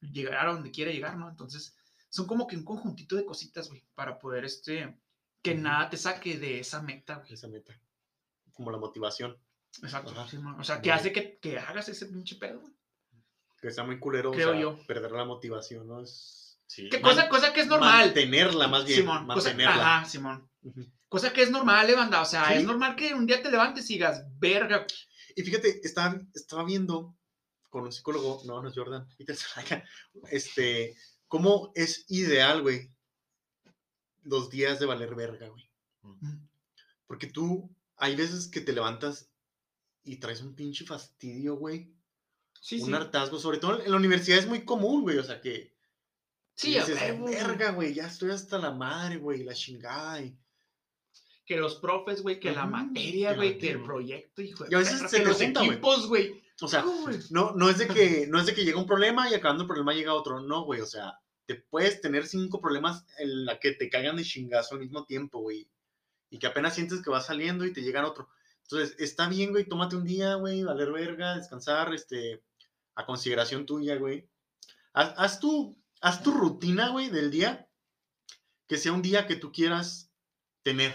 llegar a donde quiera llegar, ¿no? Entonces, son como que un conjuntito de cositas, güey, para poder, este, que Ujú. nada te saque de esa meta, güey. Esa meta. Como la motivación. Exacto. Simón. O sea, que hace que, que hagas ese pinche pedo, güey. Que está muy culero. o Creo sea, yo. Perder la motivación, ¿no? Es Sí. Que cosa, cosa que es normal. Mantenerla, más bien. Simón. Cosa, mantenerla. ajá, Simón. Ujú. Cosa que es normal, eh, banda. O sea, Sí. es normal que un día te levantes y digas, verga. Y fíjate, estaba, estaba viendo con un psicólogo, no, no es Jordan, Salaca, este, cómo es ideal, güey, los días de valer verga, güey. Mm. Porque tú, hay veces que te levantas y traes un pinche fastidio, güey. Sí, un sí. hartazgo, sobre todo en la universidad es muy común, güey, o sea que... Sí, dices, güey. verga, güey, ya estoy hasta la madre, güey, la chingada. y- Que los profes, güey, que la materia, güey, que el proyecto, hijo de Y a veces perra, se que te los junta, equipos, güey. O sea, No, no es de que, no es de que llega un problema y acabando el problema llega otro. No, güey. O sea, te puedes tener cinco problemas en la que te caigan de chingazo al mismo tiempo, güey. Y que apenas sientes que va saliendo y te llegan otro. Entonces, está bien, güey. Tómate un día, güey. Valer verga, descansar, este, a consideración tuya, güey. Haz, haz tu, haz tu rutina, güey, del día. Que sea un día que tú quieras tener.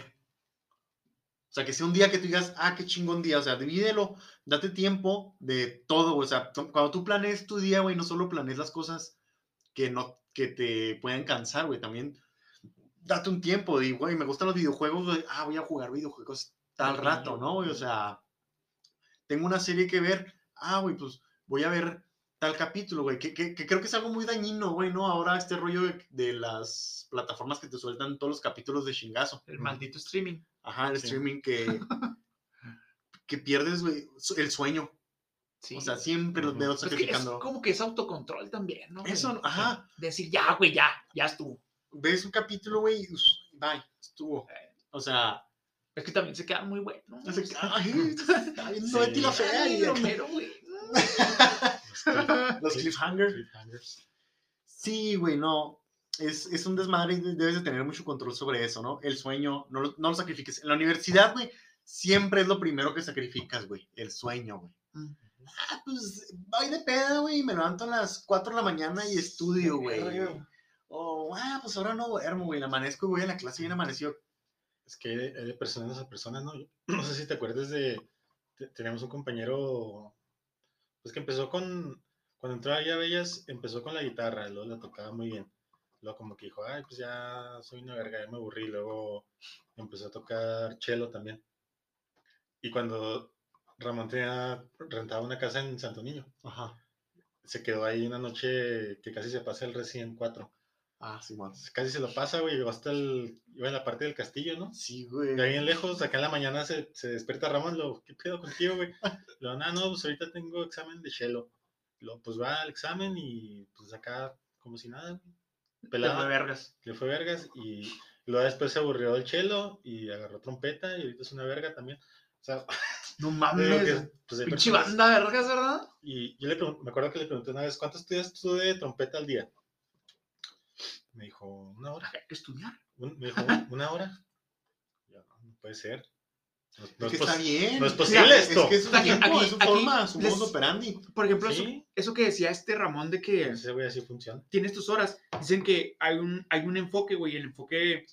O sea, que sea un día que tú digas, ah, qué chingón día. O sea, divídelo, date tiempo de todo. O sea, cuando tú planees tu día, güey, no solo planees las cosas que no, que te pueden cansar, güey. También date un tiempo de, güey, me gustan los videojuegos, güey. Ah, voy a jugar videojuegos tal rato, ¿no, güey? O sea, tengo una serie que ver. Ah, güey, pues voy a ver tal capítulo, güey. Que, que- que creo que es algo muy dañino, güey, ¿no? Ahora este rollo de, de las plataformas que te sueltan todos los capítulos de chingazo. El maldito streaming. Ajá, el Sí. streaming que, que pierdes, güey, el sueño. Sí. O sea, siempre los veo Pues que es sacrificando. como que es autocontrol también, ¿no? güey? Eso, ajá. Decir, ya, güey, ya, ya estuvo. Ves un capítulo, güey, bye, estuvo. O sea, Es que también se quedan muy buenos. hace que, ay, está viendo Betty la fea Ay, y Romero, güey. Los cliff- los cliff- cliffhangers. cliffhangers. Sí, güey, no. Es, es un desmadre y debes de tener mucho control sobre eso, ¿no? El sueño, no lo, no lo sacrifiques. En la universidad, güey, siempre es lo primero que sacrificas, güey. El sueño, güey. Mm. Ah, pues voy de peda, güey, me levanto a las 4 de la mañana y estudio, güey. O, ah, pues ahora no duermo, güey. Amanezco y voy a la clase bien amanecido. Es que hay de, hay de personas a personas, ¿no? Yo no sé si te acuerdas de. te- teníamos un compañero. Pues que empezó con. Cuando entró ahí a Bellas, empezó con la guitarra, luego la tocaba muy bien. Luego, como que dijo, ay, pues ya soy una verga, ya me aburrí. Luego empezó a tocar cello también. Y cuando Ramón tenía, rentaba una casa en Santo Niño, Ajá. se quedó ahí una noche que casi se pasa el Resident 4. Ah, sí, man. Casi se lo pasa, güey, llegó hasta el. iba en la parte del castillo, ¿no? Sí, güey. De ahí en lejos, acá en la mañana se, se despierta Ramón, lo, ¿qué pedo contigo, güey? Lo, no, no, pues ahorita tengo examen de Shelo. Lo, pues va al examen y pues acá como si nada, güey. Te fue vergas. le fue vergas y luego después se aburrió del Chelo y agarró trompeta y ahorita es una verga también. O sea, No mames. que, pues, Pinche banda vergas, ¿verdad? Y yo le me acuerdo que le pregunté una vez, ¿cuánto estudias tú de trompeta al día? Me dijo, una hora. Hay que estudiar. Un- me dijo, ¿una hora? Yo, no, no puede ser. No, no Es que es está bien. no es posible Mira, esto. Es que es Aquí- tiempo, aquí- es su aquí forma, su les- modus operandi. Por ejemplo, eso, Sí. eso que decía este Ramón de que Ese güey así funciona. tienes tus horas. Dicen que hay un, hay un enfoque, güey, el enfoque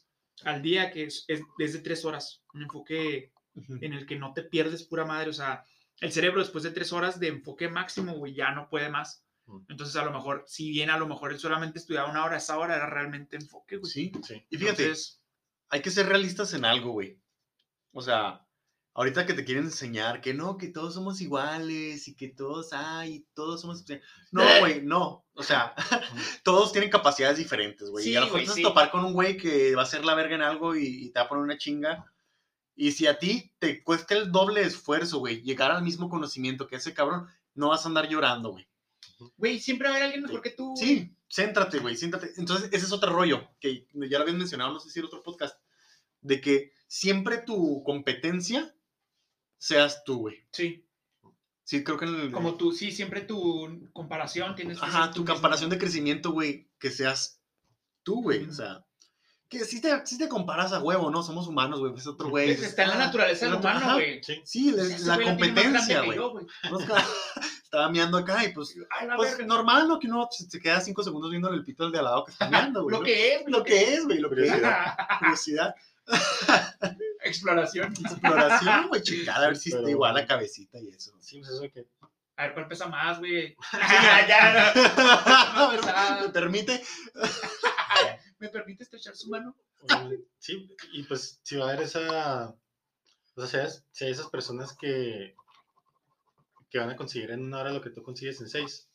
al día que es, es, es de tres horas. Un enfoque en el que no te pierdes pura madre. O sea, el cerebro después de tres horas de enfoque máximo, güey, ya no puede más. Entonces, a lo mejor, si bien a lo mejor él solamente estudiaba una hora, esa hora era realmente enfoque, güey. Sí. Sí. Y fíjate, Entonces, hay que ser realistas en algo, güey. O sea, ahorita que te quieren enseñar que no, que todos somos iguales y que todos hay, todos somos. No, güey, no. O sea, todos tienen capacidades diferentes, güey. y a lo Sí, mejor sí. topar con un güey que va a ser la verga en algo y, y te va a poner una chinga. Y si a ti te cuesta el doble esfuerzo, güey, llegar al mismo conocimiento que ese cabrón, no vas a andar llorando, güey. güey, siempre va a haber alguien mejor que tú. güey. Sí, céntrate, güey, céntrate. Entonces, ese es otro rollo, que ya lo habías mencionado, no sé si en otro podcast, de que siempre tu competencia seas tú, güey. Sí. Sí, creo que en el... Como tú, sí, siempre tu comparación tienes que Ajá, ser tu mismo. comparación de crecimiento, güey, que seas tú, güey. O Ujú. sea, que si te, sí te comparas a huevo, ¿no? Somos humanos, güey. Es otro güey. Es- Está en la naturaleza del humano, güey. Sí. Sí, la, güey competencia, güey. Estaba meando acá y pues, pues verga. normal, ¿no? Que uno se, se queda cinco segundos viendo el pito del de al lado que está meando, güey. Lo ¿no? que es, güey, Lo que es, güey, lo que es. Curiosidad. Curiosidad. Exploración. Exploración, güey, chingada, a ver si está igual la cabecita y eso. Sí, pues eso que. A ver cuál pesa más, güey. ya, A ver, Ah. ¿Me permite? ¿Me permite estrechar su mano? Sí, y pues si va a haber esa. O sea, si hay- esas personas que. que van a conseguir en una hora lo que tú consigues en seis.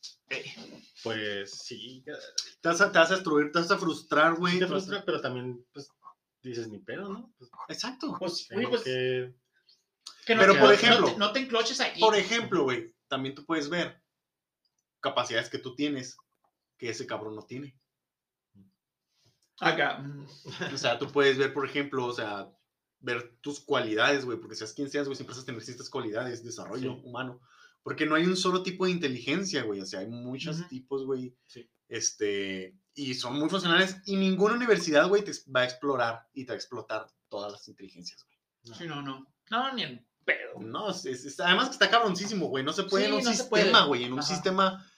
Pues sí, Te vas a, te vas a destruir, te vas a frustrar, güey. sí te te vas a- frustra, pero también, pues, dices, ni pedo, ¿no? Pues, Exacto. Pues, güey, pues. que- que Pero, te- por no ejemplo- te- No te encloches aquí. Por ejemplo, güey, también tú puedes ver capacidades que tú tienes que ese cabrón no tiene. Acá. O sea, tú puedes ver, por ejemplo, o sea, ver tus cualidades, güey, porque seas quien seas, güey, siempre vas a tener ciertas cualidades, desarrollo Sí. humano. Porque no hay un solo tipo de inteligencia, güey, o sea, hay muchos tipos, güey. Sí. Este, y son muy funcionales y ninguna universidad, güey, te va a explorar y te va a explotar todas las inteligencias, güey. Sí, no, no. No, ni en pedo. No, es, es- además que está cabroncísimo, güey. No se puede Sí, en un no sistema, güey. En un Ajá. sistema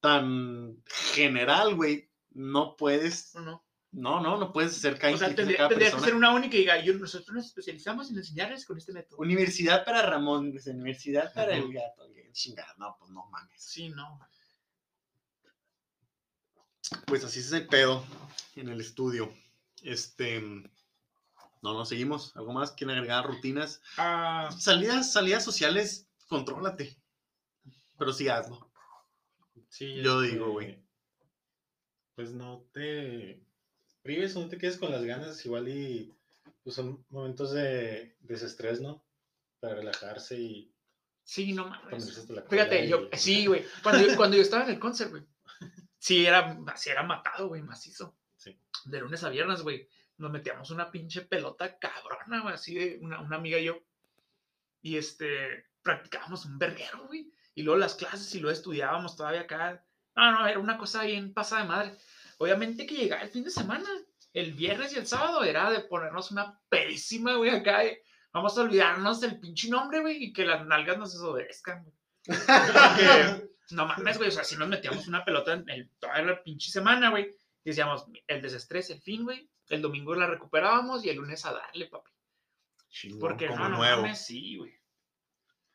tan general, güey. No puedes. No, no. No, no, puedes hacer cada O sea, tendría, que ser una única y diga, yo, nosotros nos especializamos en enseñarles con este método. Universidad para Ramón, universidad para el gato. Chingada, no, pues no mames. Sí, no. Pues así es el pedo en el estudio. Este. No, no, seguimos. ¿Algo más? ¿Quieren agregar rutinas? Ah, Salidas, salidas sociales, contrólate. Pero sí hazlo. Sí, Yo este, digo, güey. Pues no te prives o no te quedes con las ganas, igual y pues son momentos de desestrés, ¿no? Para relajarse y sí, no mames. Fíjate, yo, y- sí, güey. Cuando, yo- cuando yo estaba en el concert, güey. Sí, era, sí, era matado, güey, macizo. Sí. De lunes a viernes, güey. Nos metíamos una pinche pelota cabrona, güey, así de una, una amiga y yo. Y este, practicábamos un verguero, güey. Y luego las clases y luego estudiábamos todavía acá. No, no, era una cosa bien pasada de madre. Obviamente que llegaba el fin de semana, el viernes y el sábado, era de ponernos una pedísima, güey, acá. de, Vamos a olvidarnos del pinche nombre, güey, y que las nalgas nos desobedezcan, güey. No mames, güey, o sea, si nos metíamos una pelota en el- toda la pinche semana, güey, y decíamos, el desestrés, el fin, güey, el domingo la recuperábamos y el lunes a darle, papi. Chingón, Porque como no, no nuevo. mames, sí, güey.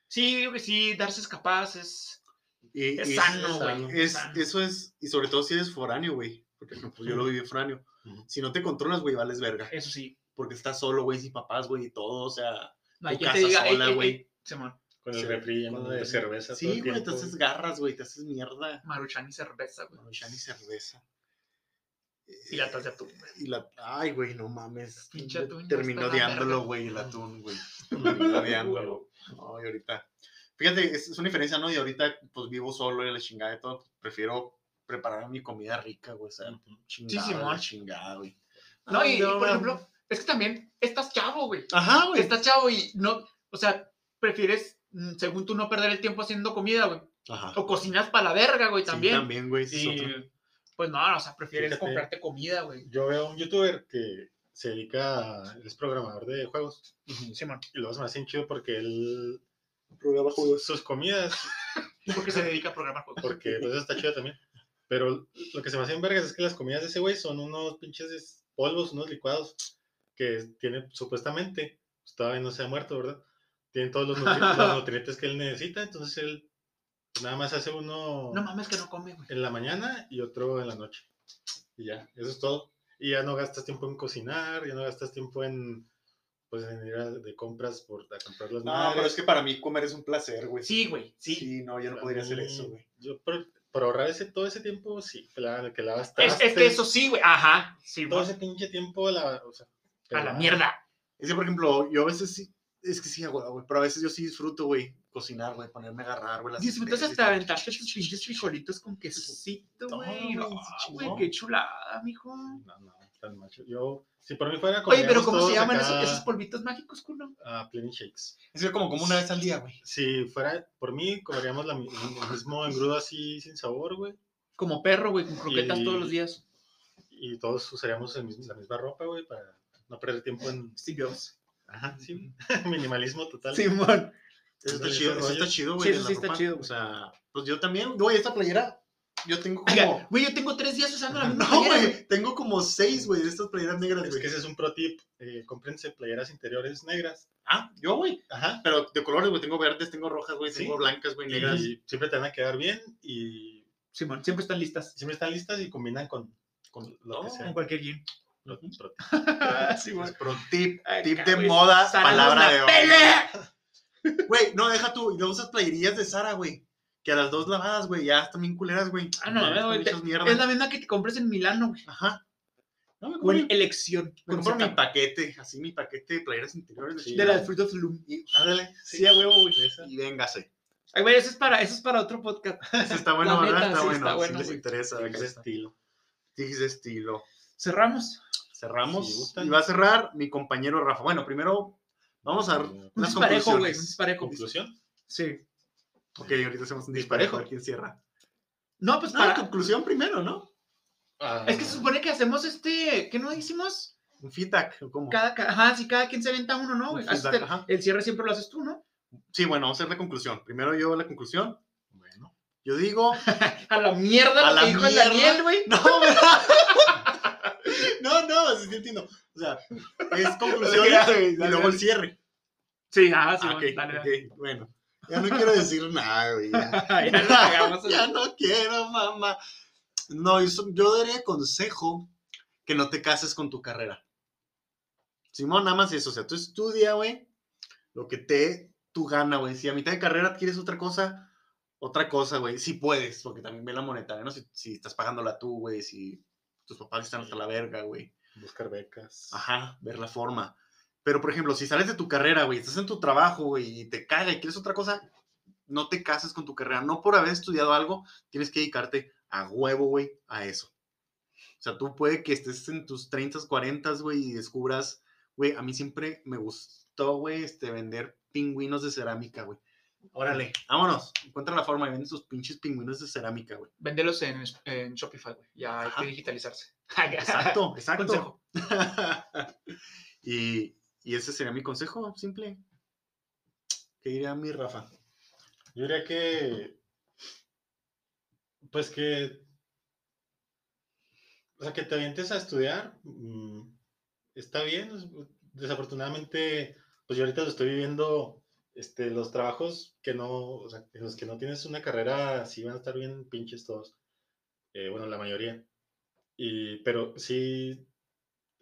Sí, digo que sí, darse escapadas es... Y- Es sano, güey, es- eso es, y sobre todo si eres foráneo, güey. Porque pues, yo lo viví foráneo. Ujú. Si no te controlas, güey, vales verga. Eso sí. Porque estás solo, güey, sin papás, güey, y todo. O sea, No Tu quien te casa diga, "Ey, sola, ey, ey, güey. Con el Sí, refri lleno de el- cerveza. todo sí, el güey, te haces garras, güey, te haces mierda. maruchan y cerveza, güey. Maruchan y cerveza. Y latas de atún, güey. Y la, ay, güey, no mames. Pinche atún Terminó la odiándolo, güey, el atún, güey. Terminó odiándolo. No, y ahorita. Fíjate, es, una diferencia, ¿no? Y ahorita, pues vivo solo y la chingada y todo. prefiero preparar mi comida rica, güey. O sea, chingada, Simón. la chingada, güey. No, Ay, y, y, por ejemplo, es que también estás chavo, güey. Ajá, güey. Estás chavo y no, o sea, prefieres, mm, según tú, no perder el tiempo haciendo comida, güey. Ajá. O cocinas para la verga, güey, Sí, también. también, güey. sí Y, otro. pues no, o sea, prefieres Fíjate. comprarte comida, güey. Yo veo a un youtuber que se dedica, a- es programador de juegos Simón. y lo hace más bien chido porque él, Programa sus comidas, Porque se dedica a programar juegos. porque pues eso está chido también. Pero lo que se me hace en vergas es que las comidas de ese güey son unos pinches polvos, unos licuados que tiene supuestamente, pues, todavía no se ha muerto, ¿verdad? Tienen todos los, nutri- los nutrientes que él necesita, entonces él nada más hace uno No mames que no come, güey. en la mañana y otro en la noche. Y ya, eso es todo. Y ya no gastas tiempo en cocinar, ya no gastas tiempo en, pues, en ir a- de compras por a comprar las No, madres. pero es que para mí comer es un placer, güey. Sí, güey, sí. Sí, no, yo no Para podría hacer eso, güey. Yo por, por ahorrar ese, todo ese tiempo, sí, que, la, lavas Es, es que eso sí, güey. Ajá. Sí, Todo ese pinche tiempo, la, o sea, A la pelar. mierda. Es que, por ejemplo, yo a veces sí, Es que sí, güey, pero a veces yo sí disfruto, güey, cocinar, güey, ponerme a agarrar, güey. Disfrutas hasta aventarte tus pinches frijolitos con quesito, güey. sí, qué chulada, mijo. No, no, tan macho. Yo, si por mí fuera, Oye, pero ¿cómo se llaman acá esos, esos polvitos mágicos, culo? a Plenty Shakes. Es que como, como una vez al día, güey. Si fuera por mí, comeríamos la el mismo engrudo así sin sabor, güey. Como perro, güey, con croquetas Y- todos los días. Y todos usaríamos el la misma ropa, güey, para no perder tiempo en. Jobs. Ajá, sí. Minimalismo total. Simón. Eso está chido, eso está chido, güey. Sí, eso sí está ropa. chido, O güey. sea, pues yo también, güey, esta playera, yo tengo Oiga, como... Güey, yo tengo tres días usando la misma No, güey, tengo como seis, güey, de estas playeras negras, Es güey. que ese es un pro tip. Eh, cómprense playeras interiores negras. Ah, yo, güey. Ajá. Pero de colores, güey, tengo verdes, tengo rojas, güey, Sí. tengo blancas, güey, negras. Y siempre te van a quedar bien y Simón, siempre están listas. siempre están listas y combinan con, con lo que No, sea. Con cualquier jean. Pro- pro tip. Simón. Pues, pro tip, Ay, tip de moda, palabra de pela. Güey, no, deja tú, y luego usas playerías de Sara, güey. Que a las dos lavadas, güey, ya están bien culeras, güey. Ah, no, güey. Es la misma que te compras en Milano, güey. Ajá. No, me compro, elección. me compro mi paquete, así mi paquete de playeras interiores. Sí. De la Fruit of Loom. Ándale, Sí, a huevo, güey. Y véngase. Ay, güey, eso es para, eso es para otro podcast. Ese está bueno, La ¿verdad? está, sí, bueno. está bueno, si les interesa. Acá de estilo. Tips de estilo. Cerramos. Cerramos. Y va a cerrar mi compañero Rafa. Bueno, primero vamos a unas disparejo, güey. Disparejo. Conclusión. Sí. Ok, ahorita hacemos un Disparejo. quién cierra. No, pues No, para. conclusión primero, ¿no? Ah, Es que se supone que hacemos este. ¿Qué no hicimos? Un feedback, ¿o ¿cómo? Cada, ca- ajá, sí, cada quien se aventa uno, ¿no? Un feedback, el, ajá. el cierre siempre lo haces tú, ¿no? Sí, bueno, vamos a hacer la conclusión. Primero yo la conclusión. Bueno. Yo digo. A la mierda A lo la que dijo. Daniel, güey. No, sí entiendo. O sea, es conclusión y luego el cierre. Sí, ah, sí, Ah, ok, dale, dale. ok, bueno. Ya no quiero decir nada, güey. ya. no quiero, mamá. No, yo, yo daría consejo que no te cases con tu carrera. Simón, nada más eso. O sea, tú estudia, güey, lo que te tu gana, güey. Si a mitad de carrera quieres otra cosa, otra cosa, güey. Si puedes, porque también ve la monetaria, ¿no? Si, si estás pagándola tú, güey. Si tus papás están hasta la verga, güey. Buscar becas. Ajá, ver la forma. Pero, por ejemplo, si sales de tu carrera, güey, estás en tu trabajo, güey, y te caga y quieres otra cosa, no te cases con tu carrera. No por haber estudiado algo, tienes que dedicarte a huevo, güey, a eso. O sea, tú puede que estés en tus 30, 40, güey, y descubras, güey, a mí siempre me gustó, güey, este, vender pingüinos de cerámica, güey. Órale, vámonos. Encuentra la forma de vender tus pinches pingüinos de cerámica, güey. Véndelos en, en Shopify, güey. Ya hay Ajá. que digitalizarse. Exacto, exacto. Consejo. y, y ese sería mi consejo, simple. ¿Qué diría mi Rafa? Yo diría que. Pues que. O sea, que te avientes a estudiar. mm, está bien. es- Desafortunadamente, pues yo ahorita lo estoy viviendo. Este, los trabajos que no. O sea, en los que no tienes una carrera, sí van a estar bien pinches todos. Eh, bueno, la mayoría. Y, pero sí.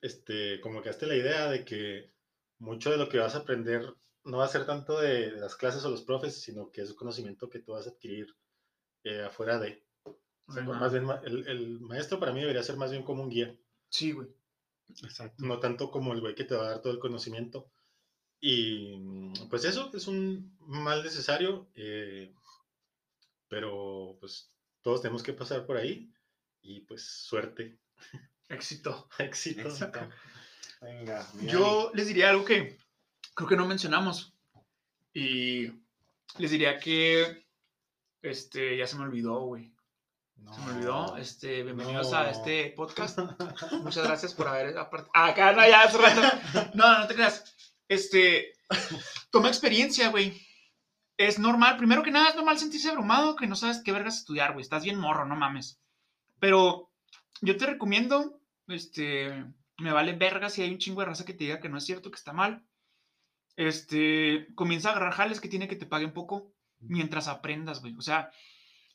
Este, como que hazte la idea de que mucho de lo que vas a aprender no va a ser tanto de, de las clases o los profes, sino que es un conocimiento que tú vas a adquirir eh, afuera de. O sea, Ajá. más bien, el maestro para mí debería ser más bien como un guía, Sí, güey. Exacto. no tanto como el güey que te va a dar todo el conocimiento. Y mm, pues eso es un mal necesario, eh, pero pues todos tenemos que pasar por ahí y pues suerte, Éxito. éxito. Éxito. Venga. mi Yo les diría algo que creo que no mencionamos. Y les diría que. Este, ya se me olvidó, güey. Se me olvidó. Este, bienvenidos No. a este podcast. Muchas gracias por haber apart- Acá no, ya hace rato. No, no te creas. Este, toma experiencia, güey. Es normal, primero que nada, es normal sentirse abrumado, que no sabes qué vergas estudiar, güey. Estás bien morro, no mames. Pero yo te recomiendo, este, me vale verga si hay un chingo de raza que te diga que no es cierto, que está mal. Este, comienza a agarrar jales que tiene que te paguen poco mientras aprendas, güey. O sea,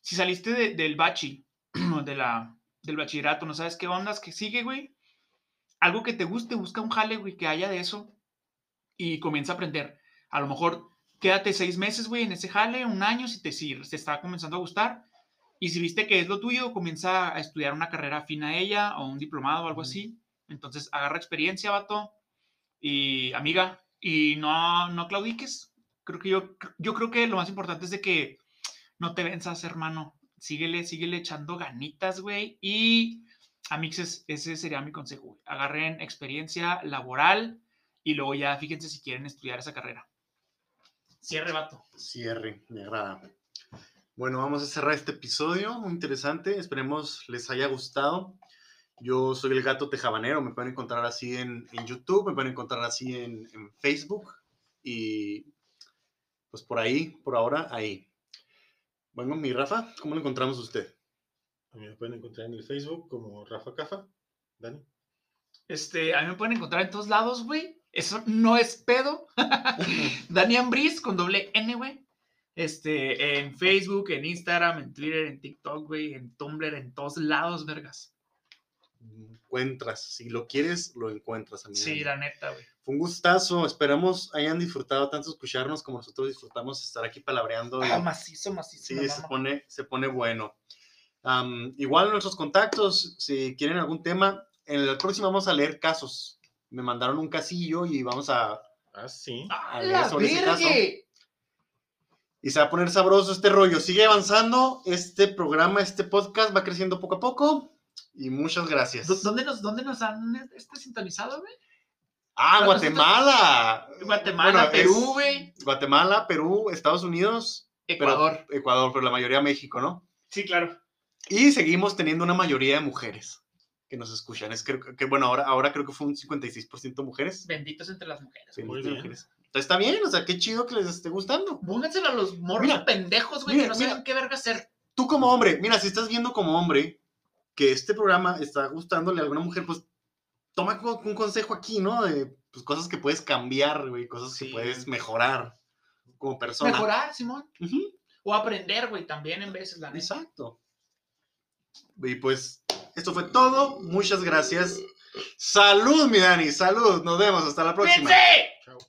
si saliste de- del bachi, de la, del bachillerato, no sabes qué ondas, que sigue, güey. Algo que te guste, busca un jale, güey, que haya de eso y comienza a aprender. A lo mejor quédate seis meses, güey, en ese jale, un año, si te, si te está comenzando a gustar. Y si viste que es lo tuyo, comienza a estudiar una carrera afina a ella o un diplomado o algo así. Entonces, agarra experiencia, vato. Y amiga, y no, no claudiques. Creo que yo, yo creo que lo más importante es de que no te venzas, hermano. Síguele, síguele echando ganitas, güey. Y amixes, ese sería mi consejo. güey. Agarren experiencia laboral y luego ya fíjense si quieren estudiar esa carrera. Cierre, vato. Cierre, me agrada. Bueno, vamos a cerrar este episodio, muy interesante. Esperemos les haya gustado. Yo soy el gato tejabanero, me pueden encontrar así en, en YouTube, me pueden encontrar así en, en Facebook y pues por ahí, por ahora, ahí. Bueno, mi Rafa, ¿cómo lo encontramos a usted? A mí me pueden encontrar en el Facebook como Rafa Cafa. Dani. Este, a mí me pueden encontrar en todos lados, güey. Eso no es pedo. Daniel Briz con doble N, güey. Este, en Facebook, en Instagram, en Twitter, en TikTok, güey, en Tumblr, en todos lados, vergas. Encuentras, si lo quieres, lo encuentras. amigo. Sí, la neta, güey. Fue un gustazo, esperamos hayan disfrutado tanto escucharnos como nosotros disfrutamos estar aquí palabreando. y- Ah, macizo, macizo. Sí, se pone, se pone bueno. Am, igual nuestros contactos, si quieren algún tema, en el próximo vamos a leer casos. Me mandaron un casillo y vamos a... Ah, sí. ¡A la sobre ese caso. Y se va a poner sabroso este rollo. Sigue avanzando, este programa, este podcast va creciendo poco a poco. Y muchas gracias. ¿Dó- ¿Dónde nos, ¿Dónde nos han este sintonizado, güey? Ah, ¿Dónde Guatemala. Guatemala, Bueno, Perú, güey. Guatemala, Perú, Estados Unidos, pero- Ecuador. Ecuador, pero la mayoría México, ¿no? Sí, claro. Y seguimos teniendo una mayoría de mujeres que nos escuchan. Es que, que, bueno, ahora, ahora creo que fue un 56% mujeres. Benditos entre las mujeres. Sí, Muy bien. mujeres. Está bien, o sea, qué chido que les esté gustando. Pónganselo a los morros pendejos, güey, que no saben qué verga hacer. Tú como hombre, mira, si estás viendo como hombre que este programa está gustándole a alguna mujer, pues toma un consejo aquí, ¿no? De pues, cosas que puedes cambiar, güey, cosas Sí. que puedes mejorar como persona. Mejorar, Simón. O aprender, güey, también en veces, la neta. Exacto. Y pues, esto fue todo. Muchas gracias. Salud, mi Dani, salud. Nos vemos. Hasta la próxima. ¡Cuídense!